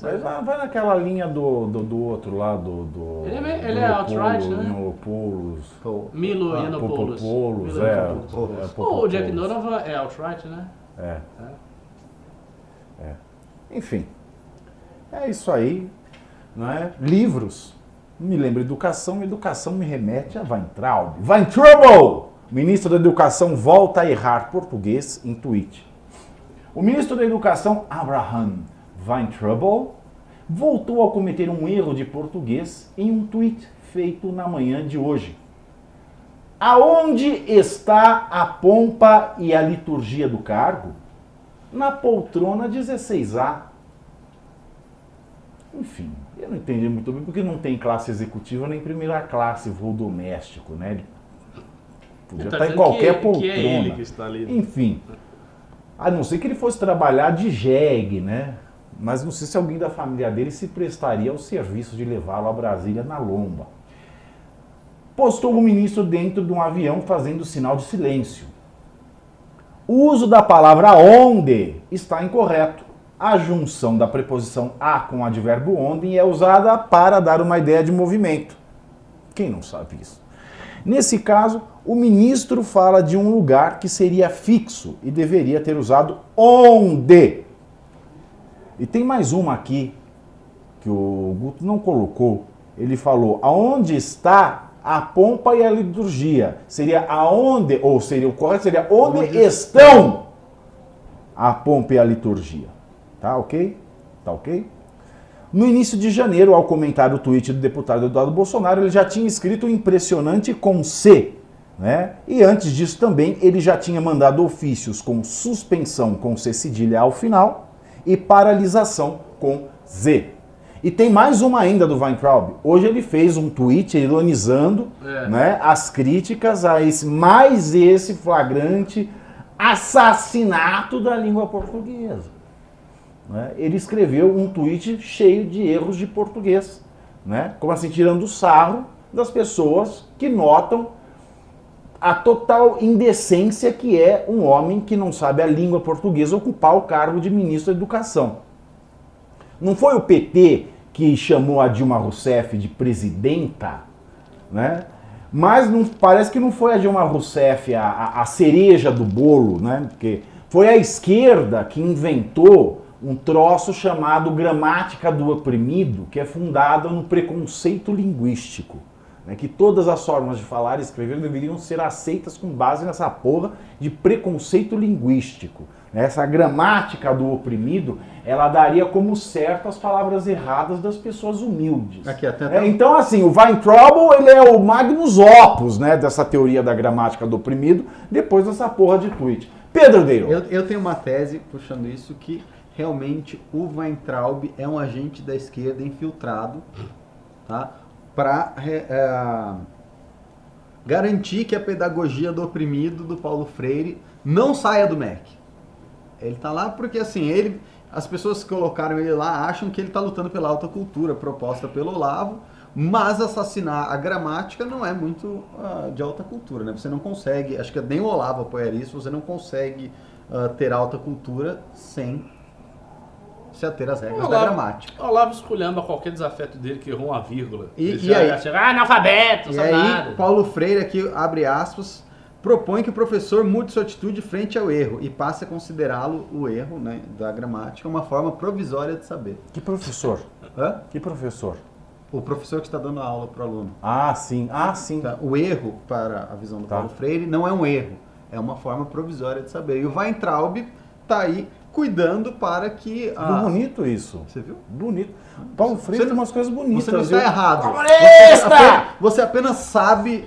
S1: Mas vai, vai naquela linha do, do, do outro lá, do. do
S2: Ele é ele é alt-right, né?
S1: Leopoldos.
S2: Milo
S1: Ah,
S2: Yiannopoulos.
S1: Popopoulos,
S2: Milo
S1: é. É,
S2: o Jack. Donovan é outright, né?
S1: É. É. Enfim. É isso aí. Não é? Livros. Me lembra educação, educação me remete a Weintraub. Weintraub! Ministro da Educação volta a errar português em tweet. O ministro da Educação, Abraham Weintraub, voltou a cometer um erro de português em um tweet feito na manhã de hoje. Aonde está a pompa e a liturgia do cargo? Na poltrona 16A. Enfim, eu não entendi muito bem porque não tem classe executiva nem primeira classe, voo doméstico, né? Podia
S2: Ele tá
S1: estar em qualquer
S2: que,
S1: poltrona.
S2: Que é ele que está ali.
S1: Enfim, a não ser que ele fosse trabalhar de jegue, né? Mas não sei se alguém da família dele se prestaria ao serviço de levá-lo a Brasília na lomba. Postou o ministro dentro de um avião fazendo sinal de silêncio. O uso da palavra onde está incorreto. A junção da preposição a com o advérbio onde é usada para dar uma ideia de movimento. Quem não sabe isso? Nesse caso, o ministro fala de um lugar que seria fixo e deveria ter usado onde. E tem mais uma aqui que o Guto não colocou. Ele falou: aonde está a pompa e a liturgia? Seria aonde, ou seria o correto seria onde,
S3: Onde
S1: estão a pompa e a liturgia. Tá ok? Tá ok? No início de janeiro, ao comentar o tweet do deputado Eduardo Bolsonaro, ele já tinha escrito impressionante com C. Né? E antes disso também, ele já tinha mandado ofícios com suspensão com C cedilha ao final e paralisação com Z. E tem mais uma ainda do Weintraub. Hoje ele fez um tweet ironizando
S2: É.
S1: né, as críticas a esse mais esse flagrante assassinato da língua portuguesa. Né? Ele escreveu um tweet cheio de erros de português, né? como assim, tirando sarro das pessoas que notam a total indecência que é um homem que não sabe a língua portuguesa ocupar o cargo de ministro da Educação. Não foi o PT que chamou a Dilma Rousseff de presidenta, né? Mas não, parece que não foi a Dilma Rousseff a, a, a cereja do bolo, né? Porque foi a esquerda que inventou um troço chamado gramática do oprimido, que é fundado no preconceito linguístico. Né? Que todas as formas de falar e escrever deveriam ser aceitas com base nessa porra de preconceito linguístico. Essa gramática do oprimido, ela daria como certo as palavras erradas das pessoas humildes.
S3: Aqui, até,
S1: É, então, assim, o Weintraub, ele é o magnus opus, né, dessa teoria da gramática do oprimido, depois dessa porra de tweet. Pedro Deiro.
S3: Eu, eu tenho uma tese puxando isso que realmente o Weintraub é um agente da esquerda infiltrado, tá? Para garantir que a pedagogia do oprimido do Paulo Freire não saia do MEC. Ele tá lá porque assim, ele as pessoas que colocaram ele lá acham que ele está lutando pela alta cultura proposta pelo Olavo, mas assassinar a gramática não é muito ah, de alta cultura, né? Você não consegue, acho que nem o Olavo apoia isso, você não consegue ah, ter alta cultura sem se ater às regras da
S2: Olavo,
S3: gramática.
S2: Olavo esculhamba qualquer desafeto dele que errou uma vírgula.
S3: E- e
S2: já-
S3: aí?
S2: já chega, ah, analfabeto,
S3: E
S2: sabe
S3: aí,
S2: nada.
S3: Paulo Freire aqui abre aspas, propõe que o professor mude sua atitude frente ao erro e passe a considerá-lo o erro, né, da gramática uma forma provisória de saber.
S1: Que professor?
S3: Hã?
S1: Que professor?
S3: O professor que está dando aula para o aluno.
S1: Ah, sim. Ah, sim.
S3: Tá, O erro, para a visão do
S1: Tá.
S3: Paulo Freire, não é um erro, é uma forma provisória de saber. E o Weintraub está aí cuidando para que a...
S1: Bonito isso.
S3: Você viu?
S1: Bonito. Paulo Freire tem umas coisas bonitas.
S3: Você não está
S1: viu?
S3: errado.
S1: Comunista!
S3: Você apenas, você apenas sabe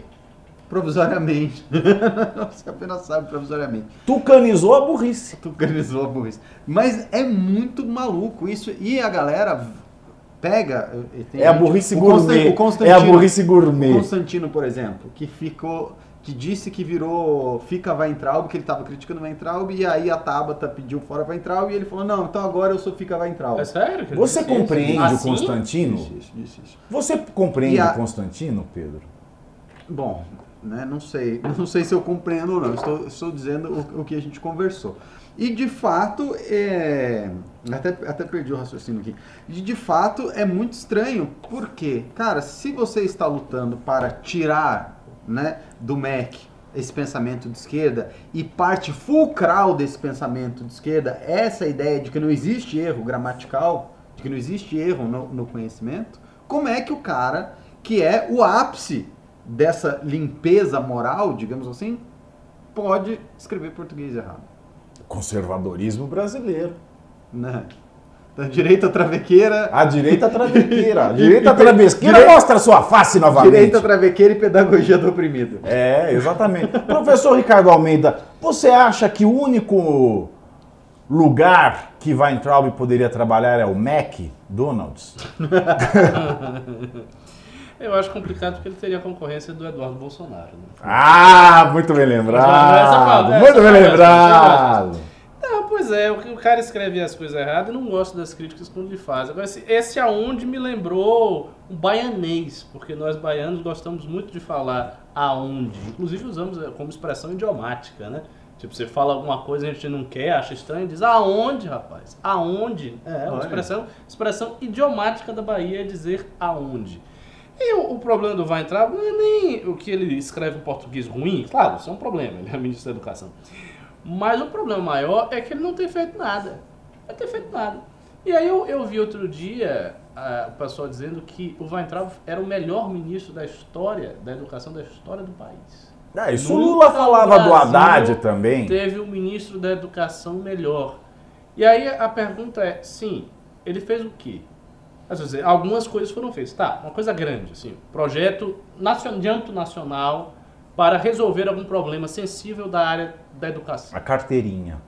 S3: provisoriamente. você apenas sabe provisoriamente.
S1: Tucanizou a burrice.
S3: Tu organizou a burrice. Mas é muito maluco isso. E a galera pega. e tem
S1: É a
S3: gente-
S1: burrice
S3: o Constan-
S1: gourmet.
S3: o Constantino-
S1: É a burrice
S3: O
S1: gourmet.
S3: Constantino, por exemplo, que ficou. Que disse que virou Fica Weintraub, que ele estava criticando Weintraub, e aí a Tabata pediu fora Weintraub, e ele falou: Não, então agora eu sou Fica Weintraub.
S2: É sério? que ele
S1: Você
S2: isso?
S1: compreende o
S2: Assim?
S1: Constantino?
S3: Isso, isso, isso, isso.
S1: Você compreende
S3: a-
S1: o Constantino, Pedro?
S3: Bom, né, não sei, não sei se eu compreendo ou não. Estou, estou dizendo o, o que a gente conversou. E de fato, é... até, até perdi o raciocínio aqui. E de fato é muito estranho, porque, cara, se você está lutando para tirar né, do MEC esse pensamento de esquerda e parte fulcral desse pensamento de esquerda, essa ideia de que não existe erro gramatical, de que não existe erro no, no conhecimento, como é que o cara, que é o ápice dessa limpeza moral, digamos assim, pode escrever português errado?
S1: Conservadorismo brasileiro.
S3: Né? Da direita travequeira,
S1: A direita travequeira. A direita travesqueira
S3: direita-
S1: mostra sua face novamente.
S3: direita travequeira e pedagogia do oprimido.
S1: É, exatamente. Professor Ricardo Almeida, você acha que o único lugar que Weintraub poderia trabalhar é o McDonald's?
S2: Eu acho complicado porque ele teria a concorrência do Eduardo Bolsonaro. Né?
S1: Ah, muito bem
S2: Essa
S1: lembrado. Muito
S2: essa
S1: bem lembrado.
S2: Pois é, o, o cara escreve as coisas erradas e não gosta das críticas quando ele faz. Agora, esse, esse aonde me lembrou o baianês, porque nós baianos gostamos muito de falar aonde. Inclusive usamos eh, como expressão idiomática, né? Tipo, você fala alguma coisa e a gente não quer, acha estranho, diz aonde, rapaz? Aonde? É, uma
S3: Olha.
S2: expressão, expressão idiomática da Bahia é dizer aonde. E o, o problema do Weintraub não é nem o que ele escreve em português ruim, claro, isso é um problema, ele é ministro da Educação. Mas o problema maior é que ele não tem feito nada. Não tem feito nada. E aí eu, eu vi outro dia ah, o pessoal dizendo que o Weintraub era o melhor ministro da história, da educação da história do país.
S1: É, isso o
S2: Nunca
S1: Lula falava do Haddad também.
S2: Teve um ministro da educação melhor. E aí a pergunta é, sim, ele fez o quê? Dizer, algumas coisas foram feitas. Tá, uma coisa grande, assim, projeto de âmbito nacional para resolver algum problema sensível da área da educação.
S1: A carteirinha.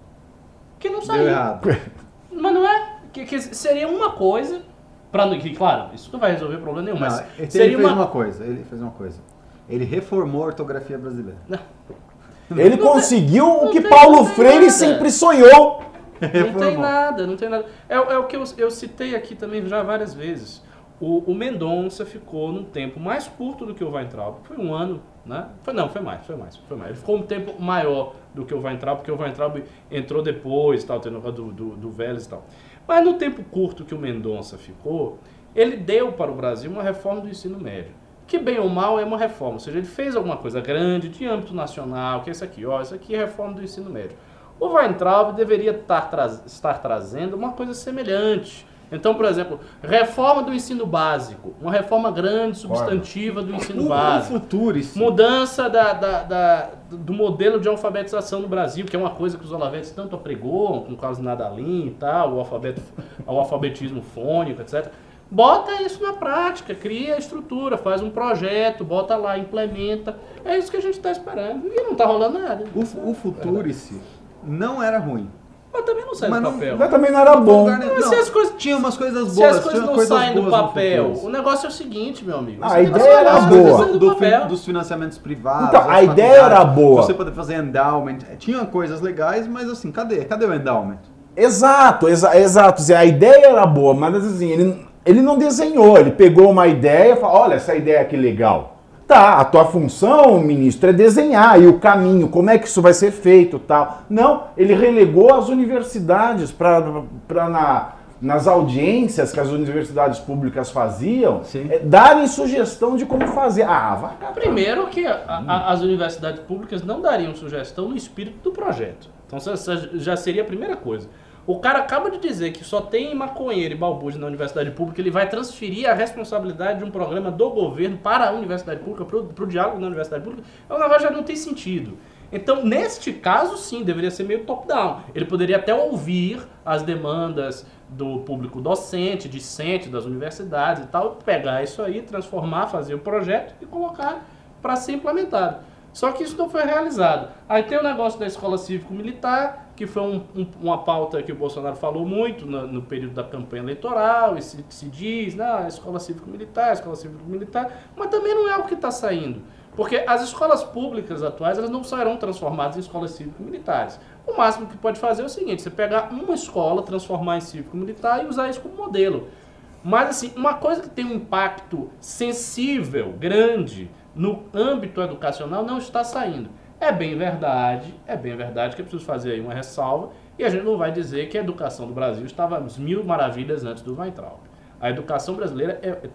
S2: Que não saiu.
S3: errado.
S2: Mas não é. Que, que seria uma coisa. Pra, não- que, claro, isso não vai resolver problema nenhum,
S3: Não,
S2: mas
S3: ele
S2: seria
S3: fez
S2: uma.
S3: uma coisa, ele fez uma coisa. Ele reformou a ortografia brasileira.
S1: Ele conseguiu o
S2: não
S1: que
S2: tem-
S1: Paulo
S2: não tem
S1: Freire
S2: nada.
S1: sempre sonhou.
S2: Não tem nada, não tem nada. É, é o que eu, eu citei aqui também já várias vezes. O, o Mendonça ficou num tempo mais curto do que o Weintraub. Foi um ano, né? Foi, não, foi mais, foi mais, foi mais. Ele ficou um tempo maior do que o Weintraub, porque o Weintraub entrou depois, tal, tem o negócio do, do, do Vélez e tal. Mas no tempo curto que o Mendonça ficou, ele deu para o Brasil uma reforma do ensino médio. Que bem ou mal é uma reforma, ou seja, ele fez alguma coisa grande de âmbito nacional, que é isso aqui, ó, isso aqui é reforma do ensino médio. O Weintraub deveria estar, traz- estar trazendo uma coisa semelhante. Então, por exemplo, reforma do ensino básico, uma reforma grande, substantiva do ensino básico.
S3: Futurice.
S2: Mudança da, da- da- do modelo de alfabetização no Brasil, que é uma coisa que os olavetes tanto apregoam, com o caso Nadalim e tal, o, alfabeto, o alfabetismo fônico, etc. Bota isso na prática, cria a estrutura, faz um projeto, bota lá, implementa. É isso que a gente está esperando. E não está rolando nada.
S3: O, o Futurice não era ruim.
S2: Mas também não sai
S3: Mas
S2: do
S3: não-
S2: papel.
S1: Mas também não era bom.
S3: Lugar
S2: se
S3: Não,
S2: as coisas-
S3: tinha umas coisas
S2: Se
S3: boas,
S2: as coisas não
S3: coisas
S2: saem do papel, o negócio é o seguinte, meu amigo.
S1: A ideia era boa.
S2: do
S3: Do fi-
S2: papel.
S3: dos financiamentos privados.
S1: Então, a ideia era boa.
S3: Você poder fazer endowment. Tinha coisas legais, mas assim, cadê? Cadê o endowment?
S1: Exato, exa exato. Assim, A ideia era boa, mas assim, ele, ele não desenhou. Ele pegou uma ideia e falou: olha, essa ideia que legal. Tá, a tua função, ministro, é desenhar e o caminho, como é que isso vai ser feito tal. Não, ele relegou as universidades para na, nas audiências que as universidades públicas faziam, é, darem sugestão de como fazer. Ah, vai catar.
S2: Primeiro que a- a- as universidades públicas não dariam sugestão no espírito do projeto. Então essa já seria a primeira coisa. O cara acaba de dizer que só tem maconheiro e balbúrdia na universidade pública, ele vai transferir a responsabilidade de um programa do governo para a universidade pública, para o diálogo na universidade pública, é um negócio já não tem sentido. Então, neste caso, sim, deveria ser meio top-down. Ele poderia até ouvir as demandas do público docente, discente das universidades e tal, pegar isso aí, transformar, fazer o projeto e colocar para ser implementado. Só que isso não foi realizado. Aí tem o negócio da escola cívico-militar, que foi um- um- uma pauta que o Bolsonaro falou muito no, no período da campanha eleitoral, e se, se diz, não, a escola cívico-militar, escola cívico-militar, mas também não é o que está saindo. Porque as escolas públicas atuais, elas não serão transformadas em escolas cívico-militares. O máximo que pode fazer é o seguinte, você pegar uma escola, transformar em cívico-militar e usar isso como modelo. Mas assim, uma coisa que tem um impacto sensível, grande, no âmbito educacional não está saindo. É bem verdade, é bem verdade que é preciso fazer aí uma ressalva, e a gente não vai dizer que a educação do Brasil estava mil maravilhas antes do Weintraub. A educação brasileira é-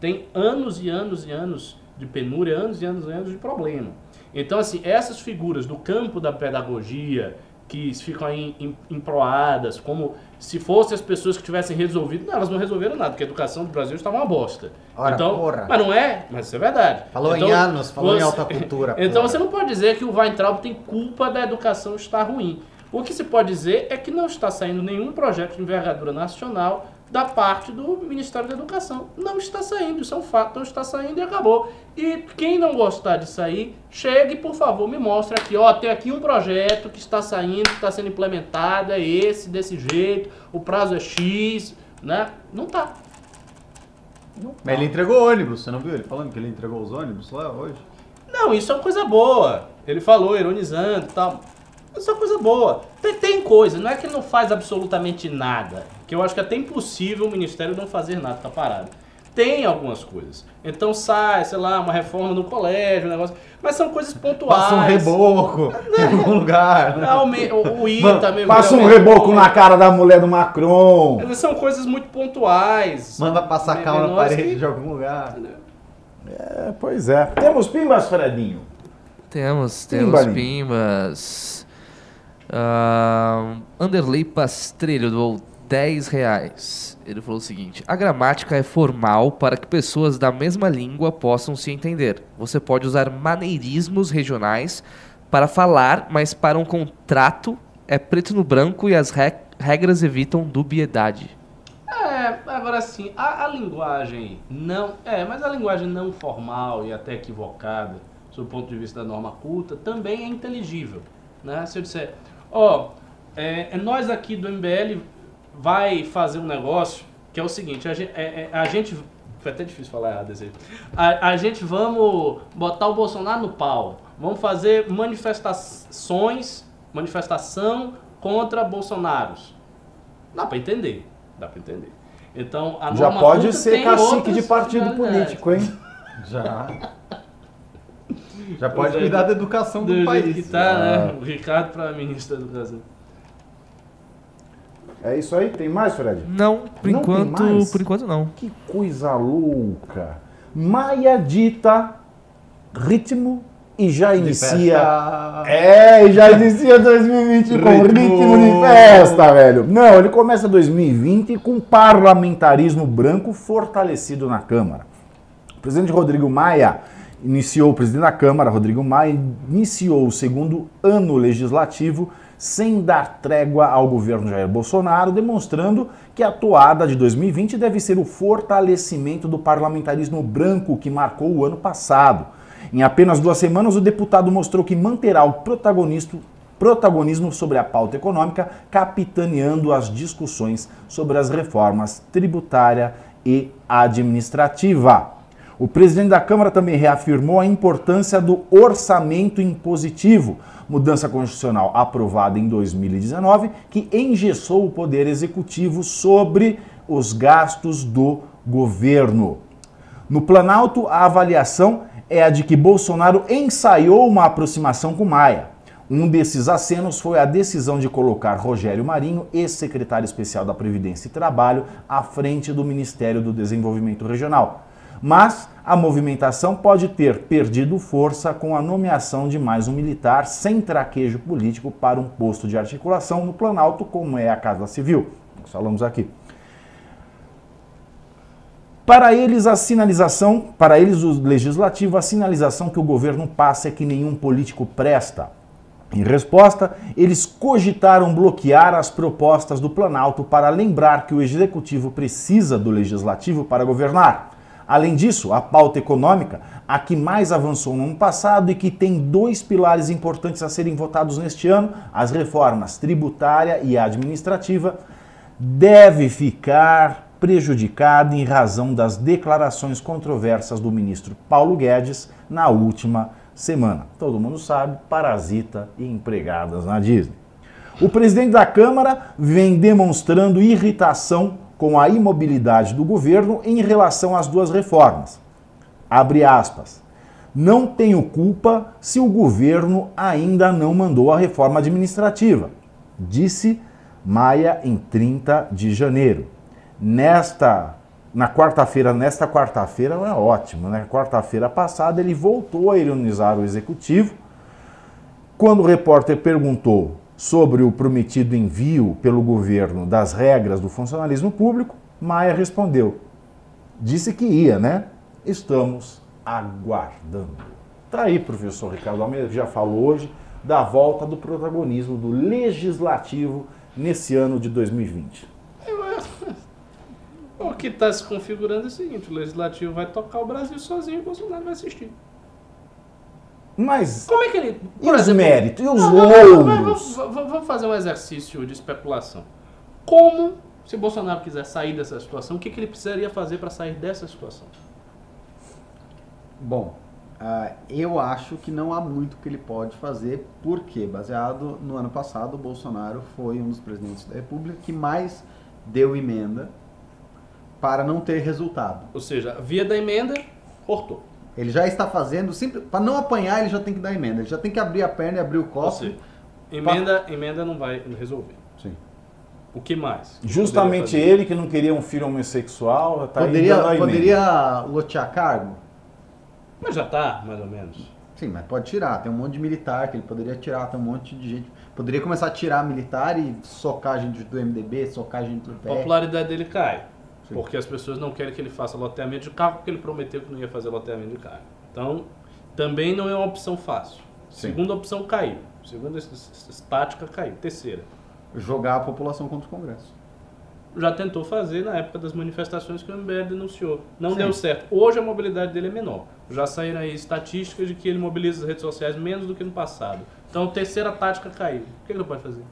S2: tem anos e anos e anos de penúria, anos e anos e anos de problema. Então, assim, essas figuras do campo da pedagogia, que ficam aí em- emproadas, como se fossem as pessoas que tivessem resolvido. Não, elas não resolveram nada, porque a educação do Brasil estava uma bosta.
S5: Ora,
S2: então,
S5: porra.
S2: Mas não é, mas isso é verdade.
S5: Falou
S2: Então,
S5: em anos, falou em
S2: você-
S5: alta cultura.
S2: Então
S5: porra.
S2: você não pode dizer que o Weintraub tem culpa da educação estar ruim. O que se pode dizer é que não está saindo nenhum projeto de envergadura nacional da parte do Ministério da Educação. Não está saindo, isso é um fato, não está saindo e acabou. E quem não gostar de sair, chegue, por favor, me mostre aqui, ó, tem aqui um projeto que está saindo, que está sendo implementado, é esse, desse jeito, o prazo é X, né? Não tá.
S3: Mas ele entregou ônibus, você não viu ele falando que ele entregou os ônibus lá hoje?
S2: Não, isso é uma coisa boa. Ele falou, ironizando e tal. Isso é uma coisa boa. Tem, tem coisa, não é que ele não faz absolutamente nada. Que eu acho que é até impossível o Ministério não fazer nada, tá parado. Tem algumas coisas. Então sai, sei lá, uma reforma no colégio, um negócio. Mas são coisas pontuais.
S3: Passa um reboco em algum lugar, né?
S2: O, o ITA mesmo.
S1: Passa um reboco
S2: pô,
S1: na cara da mulher do Macron.
S2: Mas São coisas muito pontuais.
S3: Manda passar cal na parede
S2: que-
S3: de algum lugar.
S1: É, pois é. Temos pimbas, Fredinho?
S4: Temos, temos
S1: Pimbali.
S4: pimbas. Ah, Anderley Pastrelho doou 10 reais. Ele falou o seguinte: A gramática é formal para que pessoas da mesma língua possam se entender. Você pode usar maneirismos regionais para falar, mas para um contrato é preto no branco e as re- regras evitam dubiedade.
S2: É, agora sim, a, a linguagem não. É, mas a linguagem não formal e até equivocada, sob o ponto de vista da norma culta, também é inteligível. Né? Se eu disser, ó, é, é nós aqui do MBL vai fazer um negócio que é o seguinte, a gente. é- é- a gente foi até difícil falar errado jeito. A, a gente vamos botar o Bolsonaro no pau. vamos fazer manifestações, manifestação contra Bolsonaros. Dá para entender, dá para entender. Então, a
S1: Já
S2: norma
S1: pode ser cacique de partido político, hein?
S3: Já. Já pode
S2: é,
S3: cuidar da educação do,
S2: Do jeito
S3: país.
S2: que tá,
S1: Ah.
S2: né? O Ricardo para ministro da Educação.
S1: É isso aí? Tem mais, Fred?
S4: Não, por
S1: Não
S4: enquanto,
S1: mais?
S4: por enquanto não.
S1: Que coisa louca. Maia dita ritmo e já
S3: De
S1: inicia.
S3: festa.
S1: É, e já inicia 2020 com
S3: Ritmo.
S1: ritmo de festa, velho. Não, ele começa 2020 com parlamentarismo branco fortalecido na Câmara. O presidente Rodrigo Maia iniciou, o presidente da Câmara, Rodrigo Maia, iniciou o segundo ano legislativo sem dar trégua ao governo Jair Bolsonaro, demonstrando que a toada de 2020 deve ser o fortalecimento do parlamentarismo branco que marcou o ano passado. Em apenas duas semanas, o deputado mostrou que manterá o protagonismo sobre a pauta econômica, capitaneando as discussões sobre as reformas tributária e administrativa. O presidente da Câmara também reafirmou a importância do orçamento impositivo, mudança constitucional aprovada em 2019, que engessou o poder executivo sobre os gastos do governo. No Planalto, a avaliação é a de que Bolsonaro ensaiou uma aproximação com Maia. Um desses acenos foi a decisão de colocar Rogério Marinho, ex-secretário especial da Previdência e Trabalho, à frente do Ministério do Desenvolvimento Regional. Mas a movimentação pode ter perdido força com a nomeação de mais um militar sem traquejo político para um posto de articulação no Planalto, como é a Casa Civil. Nós falamos aqui. Para eles, a sinalização, para eles, o legislativo, a sinalização que o governo passa é que nenhum político presta. Em resposta, eles cogitaram bloquear as propostas do Planalto para lembrar que o executivo precisa do legislativo para governar. Além disso, a pauta econômica, a que mais avançou no ano passado e que tem dois pilares importantes a serem votados neste ano, as reformas tributária e administrativa, deve ficar prejudicada em razão das declarações controversas do ministro Paulo Guedes na última semana. Todo mundo sabe, parasita e empregadas na Disney. O presidente da Câmara vem demonstrando irritação com a imobilidade do governo em relação às duas reformas. Abre aspas. Não tenho culpa se o governo ainda não mandou a reforma administrativa, disse Maia em 30 de janeiro. Nesta na quarta-feira, nesta quarta-feira é ótimo, né? Quarta-feira passada ele voltou a ironizar o executivo. Quando o repórter perguntou sobre o prometido envio pelo governo das regras do funcionalismo público, Maia respondeu: disse que ia, né? Estamos aguardando. Tá aí, professor Ricardo Almeida, já falou hoje da volta do protagonismo do legislativo nesse ano de 2020.
S2: O que está se configurando é o seguinte: o legislativo vai tocar o Brasil sozinho e o Bolsonaro vai assistir.
S1: Mas
S2: Como é que ele.
S1: e os méritos? E os
S2: Não,
S1: louros?
S2: vamos- fazer um exercício de especulação. Como, se Bolsonaro quiser sair dessa situação, o que, que ele precisaria fazer para sair dessa situação?
S3: Bom, ah, eu acho que não há muito que ele pode fazer, porque, baseado no ano passado, o Bolsonaro foi um dos presidentes da República que mais deu emenda para não ter resultado.
S2: Ou seja, via da emenda, cortou.
S3: Ele já está fazendo, para não apanhar, ele já tem que dar emenda. Ele já tem que abrir a perna e abrir o copo.
S2: seja, emenda, emenda não vai resolver.
S3: Sim.
S2: O que mais? que
S1: Justamente ele que não queria um filho homossexual, tá
S3: Poderia,
S1: a
S3: poderia lotear cargo?
S2: Mas já tá, mais ou menos.
S3: Sim, mas pode tirar. Tem um monte de militar que ele poderia tirar, tem um monte de gente. Poderia começar a tirar militar e socar gente do MDB, socar gente do
S2: A
S3: PL.
S2: popularidade dele cai.
S3: Sim.
S2: Porque as pessoas não querem que ele faça loteamento de carro, porque ele prometeu que não ia fazer loteamento de carro. Então, também não é uma opção fácil.
S3: Sim.
S2: Segunda opção caiu. Segunda tática caiu. Terceira.
S3: Jogar a população contra o Congresso.
S2: Já tentou fazer na época das manifestações que o MBL denunciou. Não
S3: Sim.
S2: deu certo. Hoje a mobilidade dele é menor. Já saíram aí estatísticas de que ele mobiliza as redes sociais menos do que no passado. Então, terceira tática caiu. O que ele não pode fazer?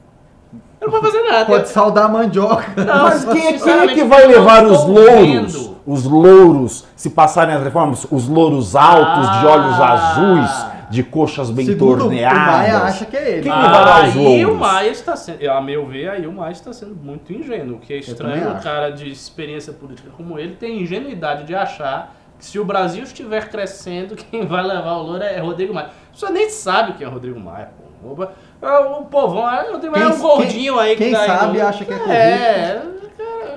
S2: Ele não pode fazer nada.
S3: Pode saudar a mandioca.
S2: Não,
S1: Mas quem, é- quem é que vai
S2: eu
S1: levar os louros?
S2: vendo.
S1: Os louros, se passarem as reformas, os louros altos, de olhos
S2: Ah.
S1: azuis, de coxas bem
S3: Segundo
S1: torneadas.
S3: o Maia acha que é ele.
S1: Quem que vai dar os
S2: Aí o
S1: louros?
S2: Maia está sendo, a meu ver, aí o Maia está sendo muito ingênuo. O que é estranho um cara de experiência política como ele tem ingenuidade de achar que se o Brasil estiver crescendo, quem vai levar o louro é Rodrigo Maia. Você nem sabe quem é Rodrigo Maia, pô. O, o povão, é, o Rodrigo Maia é um
S3: Quem-
S2: gordinho aí que
S3: quem
S2: tá
S3: sabe
S2: no-
S3: acha que é
S2: É,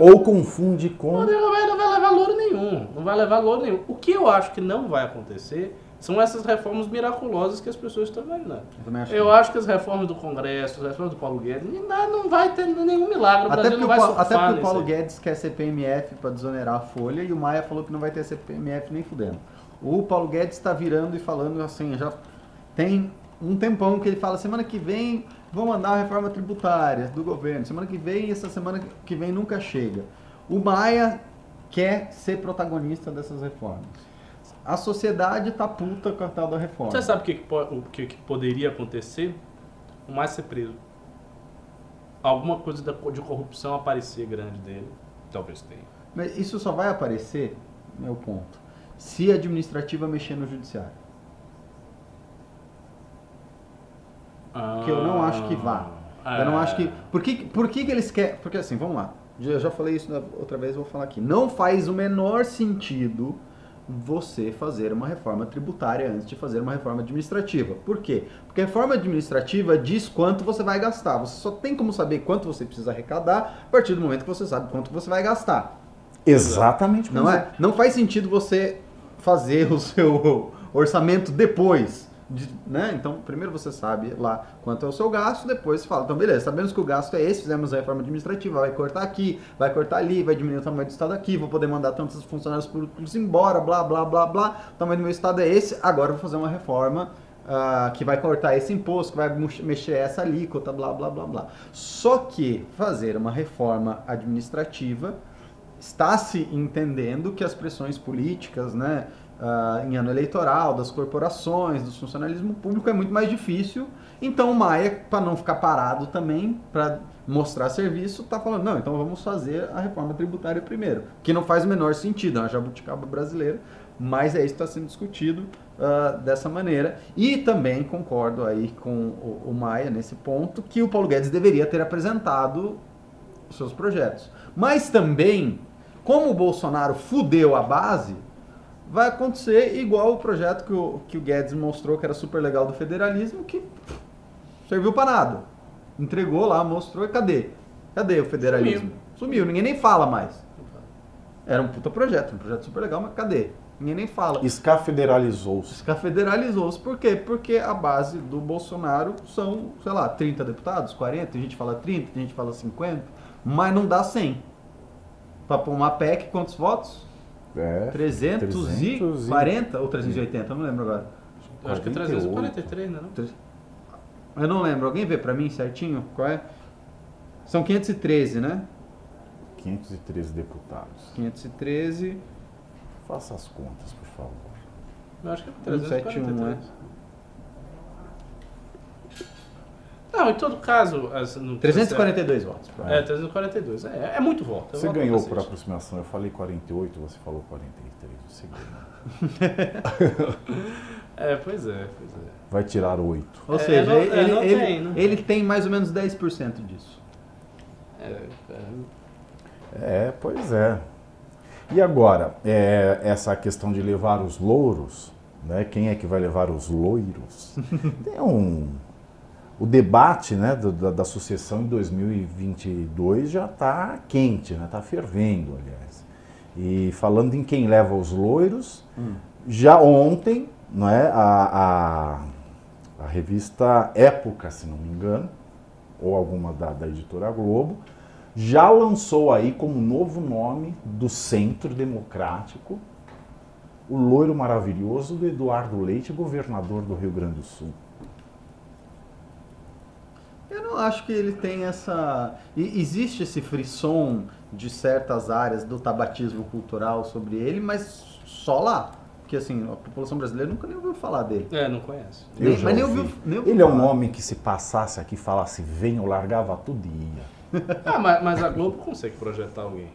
S1: Ou confunde com.
S2: Rodrigo Maia não vai levar louro nenhum. Não vai levar louro nenhum. O que eu acho que não vai acontecer são essas reformas miraculosas que as pessoas estão imaginando.
S3: Eu também acho
S2: Eu
S3: que-
S2: acho que as reformas do Congresso, as reformas do Paulo Guedes, não, não vai ter nenhum milagre. O
S3: Até
S2: Brasil
S3: porque,
S2: não
S3: o
S2: vai
S3: Paulo, até porque o Paulo. Guedes quer CPMF para desonerar a folha e o Maia falou que não vai ter CPMF nem fudendo. O Paulo Guedes está virando e falando assim, já tem um tempão que ele fala, semana que vem vão mandar a reforma tributária do governo, semana que vem, essa semana que vem nunca chega. O Maia quer ser protagonista dessas reformas. A sociedade tá puta com a tal da reforma.
S2: Você sabe o que, que o que, que poderia acontecer? O mais ser preso. Alguma coisa da- de corrupção aparecer grande dele. Talvez tenha.
S3: Mas isso só vai aparecer, meu ponto, se a administrativa mexer no judiciário. Que eu não acho que vá. Eu não acho que. Por que, por que, que eles querem. Porque assim, vamos lá. Eu já falei isso outra vez, vou falar aqui. Não faz o menor sentido você fazer uma reforma tributária antes de fazer uma reforma administrativa. Por quê? Porque a reforma administrativa diz quanto você vai gastar. Você só tem como saber quanto você precisa arrecadar a partir do momento que você sabe quanto você vai gastar.
S1: Exatamente.
S3: Não é? Não faz sentido você fazer o seu orçamento depois. De- né? Então, primeiro você sabe lá quanto é o seu gasto, depois você fala, então beleza, sabemos que o gasto é esse, fizemos a reforma administrativa, vai cortar aqui, vai cortar ali, vai diminuir o tamanho do estado aqui, vou poder mandar tantos funcionários públicos embora, blá, blá, blá, blá, o tamanho do meu estado é esse, agora vou fazer uma reforma ah, que vai cortar esse imposto, que vai mexer essa alíquota, blá, blá, blá, blá. Só que fazer uma reforma administrativa está se entendendo que as pressões políticas, né, ah, em ano eleitoral, das corporações, do funcionalismo público é muito mais difícil. Então o Maia, para não ficar parado também, para mostrar serviço, está falando, não, então vamos fazer a reforma tributária primeiro. Que não faz o menor sentido, é uma jabuticaba brasileira, mas é isso que está sendo discutido ah, dessa maneira. E também concordo aí com o, o Maia nesse ponto, que o Paulo Guedes deveria ter apresentado seus projetos. Mas também, como o Bolsonaro fudeu a base, vai acontecer igual o projeto que o, que o Guedes mostrou que era super legal do federalismo, que serviu para nada. Entregou lá, mostrou e cadê? Cadê o federalismo? Sumiu, ninguém nem fala mais. Era um puta projeto, um projeto super legal, mas cadê? Ninguém nem fala.
S1: Isca federalizou-se.
S3: Ficar federalizou-se. Por quê? Porque a base do Bolsonaro são, sei lá, 30 deputados, 40, tem gente que fala 30, tem gente que fala 50, mas não dá 100. Pra pôr uma PEC, quantos votos?
S1: É.
S3: 340 ou 380, eu não lembro agora.
S2: Acho que é
S1: 48.
S2: 343, né? Não?
S3: Eu não lembro, alguém vê pra mim certinho qual é? São 513, né?
S1: 513 deputados.
S3: 513,
S1: Faça as contas, por favor.
S2: Eu acho que é
S3: 171,
S2: 343. Não, em todo caso... as- no-
S3: 342 votos.
S2: É, 342. É, é muito voto. é
S1: Você ganhou por aproximação. Eu falei 48, você falou 43. Você ganhou.
S2: É, pois é, pois é.
S1: Vai tirar 8.
S3: Ou
S2: É,
S3: seja,
S2: não- é,
S3: ele,
S2: não
S3: ele,
S2: tem,
S3: ele tem mais ou menos 10% disso.
S2: É, é,
S1: É, pois é. E agora, é, essa questão de levar os louros, né? Quem é que vai levar os loiros? Tem um. O debate né, da, da sucessão em 2022 já está quente, está né, tá fervendo, aliás. E falando em quem leva os loiros, já ontem, não é, a, a, a revista Época, se não me engano, ou alguma da, da editora Globo, já lançou aí como novo nome do Centro Democrático o loiro maravilhoso do Eduardo Leite, governador do Rio Grande do Sul.
S3: Eu não acho que ele tem essa. e- Existe esse frisson de certas áreas do tabatismo cultural sobre ele, mas só lá. Porque assim, a população brasileira nunca nem ouviu falar dele.
S2: é, não conhece.
S1: Eu
S3: Nem-
S1: já
S3: mas nem
S1: ouvi.
S3: ouviu, nem ouviu
S1: Ele é um
S3: falar.
S1: homem que se passasse aqui e falasse venha, eu largava tudo e ia.
S2: Ah, mas, mas a Globo consegue projetar alguém.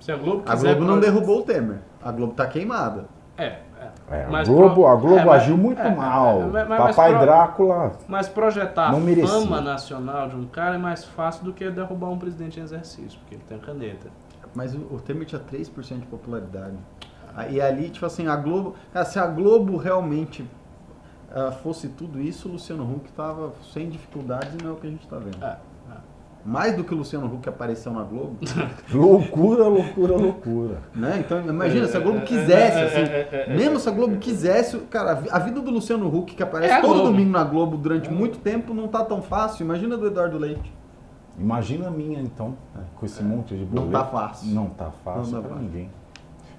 S2: Se a Globo
S3: A
S2: quiser...
S3: Globo não
S2: pro-
S3: derrubou o Temer. A Globo tá queimada.
S2: É,
S1: É, a
S2: Mas
S1: Globo,
S2: pro-
S1: a Globo
S2: é, mas-
S1: agiu muito
S2: é,
S1: mal.
S2: é, mas- mas
S1: Papai
S2: pro-
S1: Drácula.
S2: Mas projetar
S1: Não
S2: a
S1: merecia.
S2: fama nacional de um cara é mais fácil do que derrubar um presidente em exercício, porque ele tem caneta.
S3: Mas o, o Temer tinha 3% de popularidade. Ah, E ali, tipo assim, a Globo. Cara, se a Globo realmente ah, fosse tudo isso, o Luciano Huck tava sem dificuldades e não é o que a gente tá vendo.
S2: É.
S3: Mais do que o Luciano Huck apareceu na Globo,
S1: Loucura, loucura, loucura.
S3: né? Então imagina se a Globo quisesse, assim. Mesmo se a Globo quisesse, cara, a vi- a vida do Luciano Huck, que aparece
S2: É
S3: todo
S2: Globo.
S3: domingo na Globo durante muito tempo, não tá tão fácil. Imagina do Eduardo Leite.
S1: Imagina a minha, então, com esse monte de
S3: Não
S1: boleto.
S3: tá fácil.
S1: Não tá fácil
S3: Não tá
S1: para
S3: fácil.
S1: ninguém.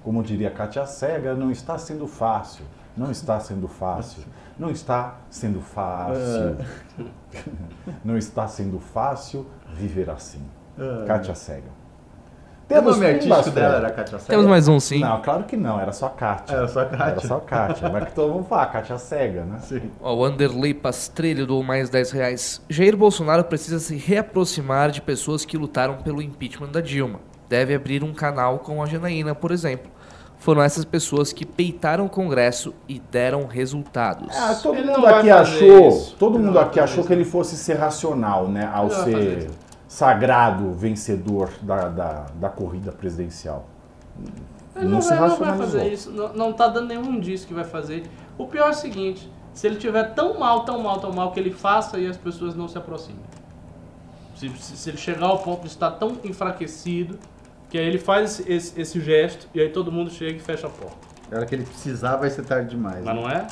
S1: Como diria Kátia Cega, não está sendo fácil. Não está sendo fácil. Não está sendo fácil. não está sendo fácil viver assim. Kátia Cega.
S3: o nome artístico dela era Katia Cega?
S4: Temos mais um sim.
S1: Não, claro que não, era só Kátia.
S3: Era só Kátia.
S1: Era só Kátia. Mas que todo mundo fala, Kátia Cega, né?
S3: Sim.
S4: Ó, o Anderley Pastrelho doou mais 10 reais. Jair Bolsonaro precisa se reaproximar de pessoas que lutaram pelo impeachment da Dilma. Deve abrir um canal com a Janaína, por exemplo. Foram essas pessoas que peitaram o Congresso e deram resultados.
S1: Ah, todo
S2: Ele
S1: mundo aqui achou,
S2: isso.
S1: todo
S2: Ele
S1: mundo aqui achou
S2: isso.
S1: que ele fosse ser racional, né, ao
S2: Ele não vai fazer
S1: ser
S2: isso.
S1: Sagrado vencedor da, da, da corrida presidencial.
S2: Ele
S1: Não
S2: não,
S1: se
S2: vai, não vai fazer isso, não, não tá dando nenhum indício que vai fazer. O pior é o seguinte, se ele tiver tão mal, tão mal, tão mal, que ele faça e as pessoas não se aproximem. Se, se- se ele chegar ao ponto de estar tão enfraquecido, que aí ele faz esse, esse- esse gesto e aí todo mundo chega e fecha a porta.
S3: A hora que ele precisar vai ser tarde demais.
S2: Mas
S3: né?
S2: não é?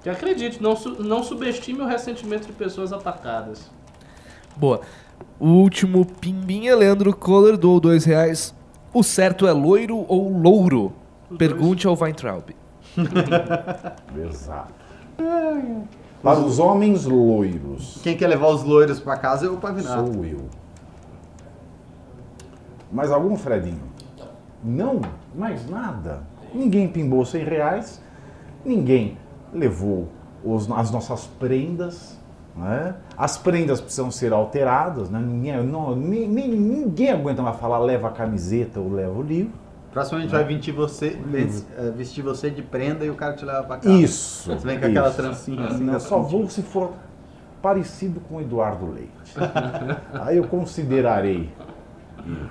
S2: Que acredite, não, não subestime o ressentimento de pessoas atacadas.
S4: Boa. O último Pimbinha Leandro Kohler doou 2 reais. O certo é loiro ou louro?
S2: Os
S4: Pergunte ao Weintraub.
S1: Exato. Para os homens loiros,
S3: Quem quer levar os loiros pra casa é o Pavinato.
S1: sou eu. Mais algum, Fredinho? Não, mais nada. Ninguém pimbou 100 reais, ninguém levou os- as nossas prendas. Né? As prendas precisam ser alteradas, né? ninguém, não, ni- ni- ninguém aguenta mais falar leva a camiseta ou leva o livro.
S3: Gente vai vestir você, eh, vestir você de prenda e o cara te leva pra casa.
S1: Isso.
S3: Você vem com aquela
S1: isso.
S3: trancinha assim.
S1: Não,
S3: na
S1: só vou se for parecido com o Eduardo Leite. Aí eu considerarei ir.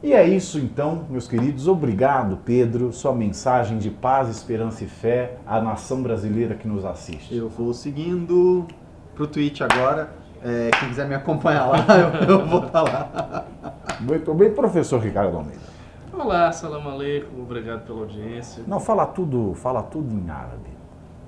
S1: E é isso então, meus queridos. Obrigado, Pedro. Sua mensagem de paz, esperança e fé à nação brasileira que nos assiste.
S3: Eu vou seguindo pro Twitch agora. Eh, quem quiser me acompanhar lá, eu, eu vou estar lá.
S1: Muito bem, professor Ricardo Almeida.
S2: Olá, salam aleikum, obrigado pela audiência.
S1: Não, fala tudo, fala tudo em árabe.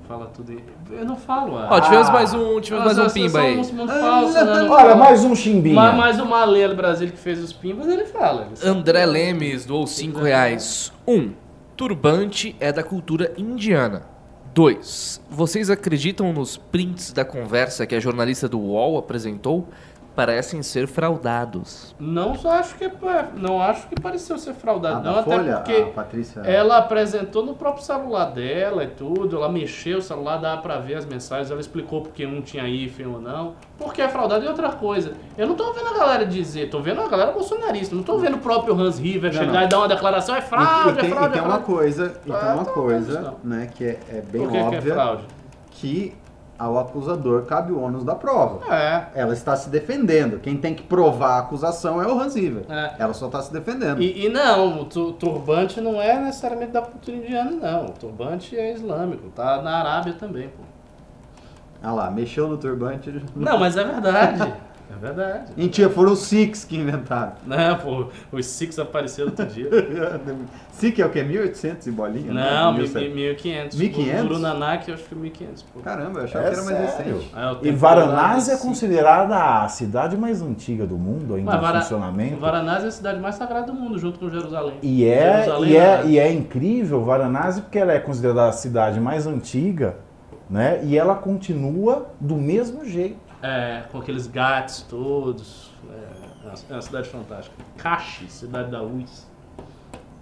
S2: Fala tudo aí. Eu não falo,
S4: Ó,
S2: ah.
S4: tivemos mais um, tivemos mais um pimba aí.
S2: né?
S1: Olha, mais um chimbinha.
S2: Mas o Malê do Brasil que fez os pimbas, ele fala. Ele.
S4: André Lemes doou 5 reais. 1. Um, turbante é da cultura indiana. 2. Vocês acreditam nos prints da conversa que a jornalista do UOL apresentou? Parecem ser fraudados.
S2: Não só acho que é, não acho que pareceu ser
S3: A
S2: fraudado, não,
S3: da
S2: até
S3: Folha,
S2: porque
S3: a Patrícia.
S2: ela apresentou no próprio celular dela e tudo, ela mexeu o celular, dava pra ver as mensagens, ela explicou porque um tinha hífen ou não, porque é fraudado e outra coisa. Eu não tô vendo a galera dizer, tô vendo a galera bolsonarista, não tô vendo o próprio Hans River chegar
S3: não.
S2: e dar uma declaração, é
S3: E-
S2: fraude,
S3: e, tem,
S2: é fraude,
S3: e tem
S2: é
S3: uma
S2: fraude.
S3: coisa, e tem
S2: Ah,
S3: uma
S2: tá,
S3: coisa, né, que é, é bem
S2: Por que, que
S3: ao acusador cabe o ônus da prova.
S2: É.
S3: Ela está se defendendo. Quem tem que provar a acusação é o Hans River.
S2: É.
S3: Ela só está se defendendo.
S2: E, e não, o tu- turbante não é necessariamente da cultura indiana, não. O turbante é islâmico, tá na Arábia também, pô.
S3: Ah lá, mexeu no turbante.
S2: Não, mas é verdade. É verdade.
S3: Mentira, foram os Sikhs que inventaram.
S2: Não, pô, os Sikhs apareceram outro dia.
S3: Sikh é o quê? 1800 e bolinha?
S2: Não,
S3: Mil-
S2: 1700. 1500.
S3: 1500?
S2: O Guru Nanak, eu acho que 1500, pô.
S3: Caramba, eu achava
S1: É
S3: que era mais
S1: sério?
S3: recente.
S2: Ah, é
S1: E Varanasi é considerada a cidade mais antiga do mundo, ainda
S2: Mas
S1: em
S2: Vara-
S1: funcionamento.
S2: Varanasi é a cidade mais sagrada do mundo, junto com Jerusalém.
S1: E é,
S2: Jerusalém
S1: e, é,
S2: nada.
S1: e é incrível Varanasi porque ela é considerada a cidade mais antiga, né? E ela continua do mesmo jeito.
S2: É, com aqueles gatos todos. É, é uma- é uma cidade fantástica. Kashi, cidade da luz.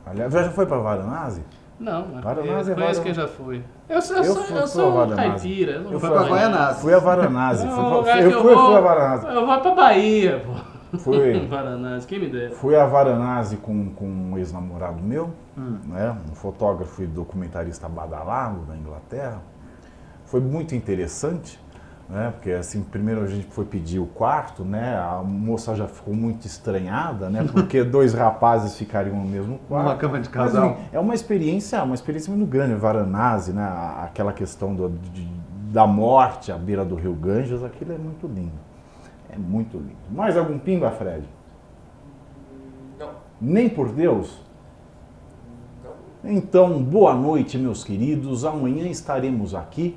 S1: Aliás, já foi para Varanasi?
S2: Não?
S1: Varanasi
S2: eu
S1: é
S2: conheço quem já foi. Eu sou, eu sou,
S1: fui-
S2: eu sou um
S1: Varanasi.
S2: caipira. Eu, não
S3: Eu fui pra
S2: pra
S3: Guaianazes.
S1: Fui a Varanasi.
S2: Não,
S1: fui, eu
S2: eu
S1: fui,
S2: vou-
S1: fui a Varanasi.
S2: Eu vou pra Bahia, pô.
S1: Fui,
S2: Varanasi, quem me dera.
S1: fui a Varanasi com, com um ex-namorado meu. né? um fotógrafo e documentarista badalado da Inglaterra. Foi muito interessante, né? porque assim, primeiro a gente foi pedir o quarto, né? a moça já ficou muito estranhada, né? porque dois rapazes ficariam no mesmo quarto.
S3: Uma cama de
S1: Mas,
S3: casal.
S1: assim, é uma experiência, uma experiência muito grande, Varanasi, né? aquela questão do- de- da morte à beira do rio Ganges, aquilo é muito lindo. É muito lindo. Mais algum pinga, Fred?
S4: Não.
S1: Nem por Deus? Então, boa noite, meus queridos. Amanhã estaremos aqui,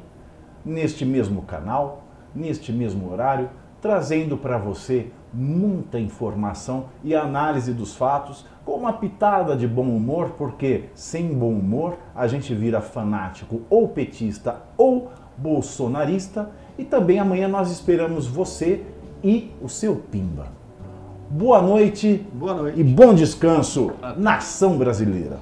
S1: neste mesmo canal, neste mesmo horário, trazendo para você muita informação e análise dos fatos, com uma pitada de bom humor, porque sem bom humor a gente vira fanático ou petista ou bolsonarista. E também amanhã nós esperamos você e o seu Pimba. Boa noite
S3: Boa noite.
S1: e bom descanso, nação brasileira.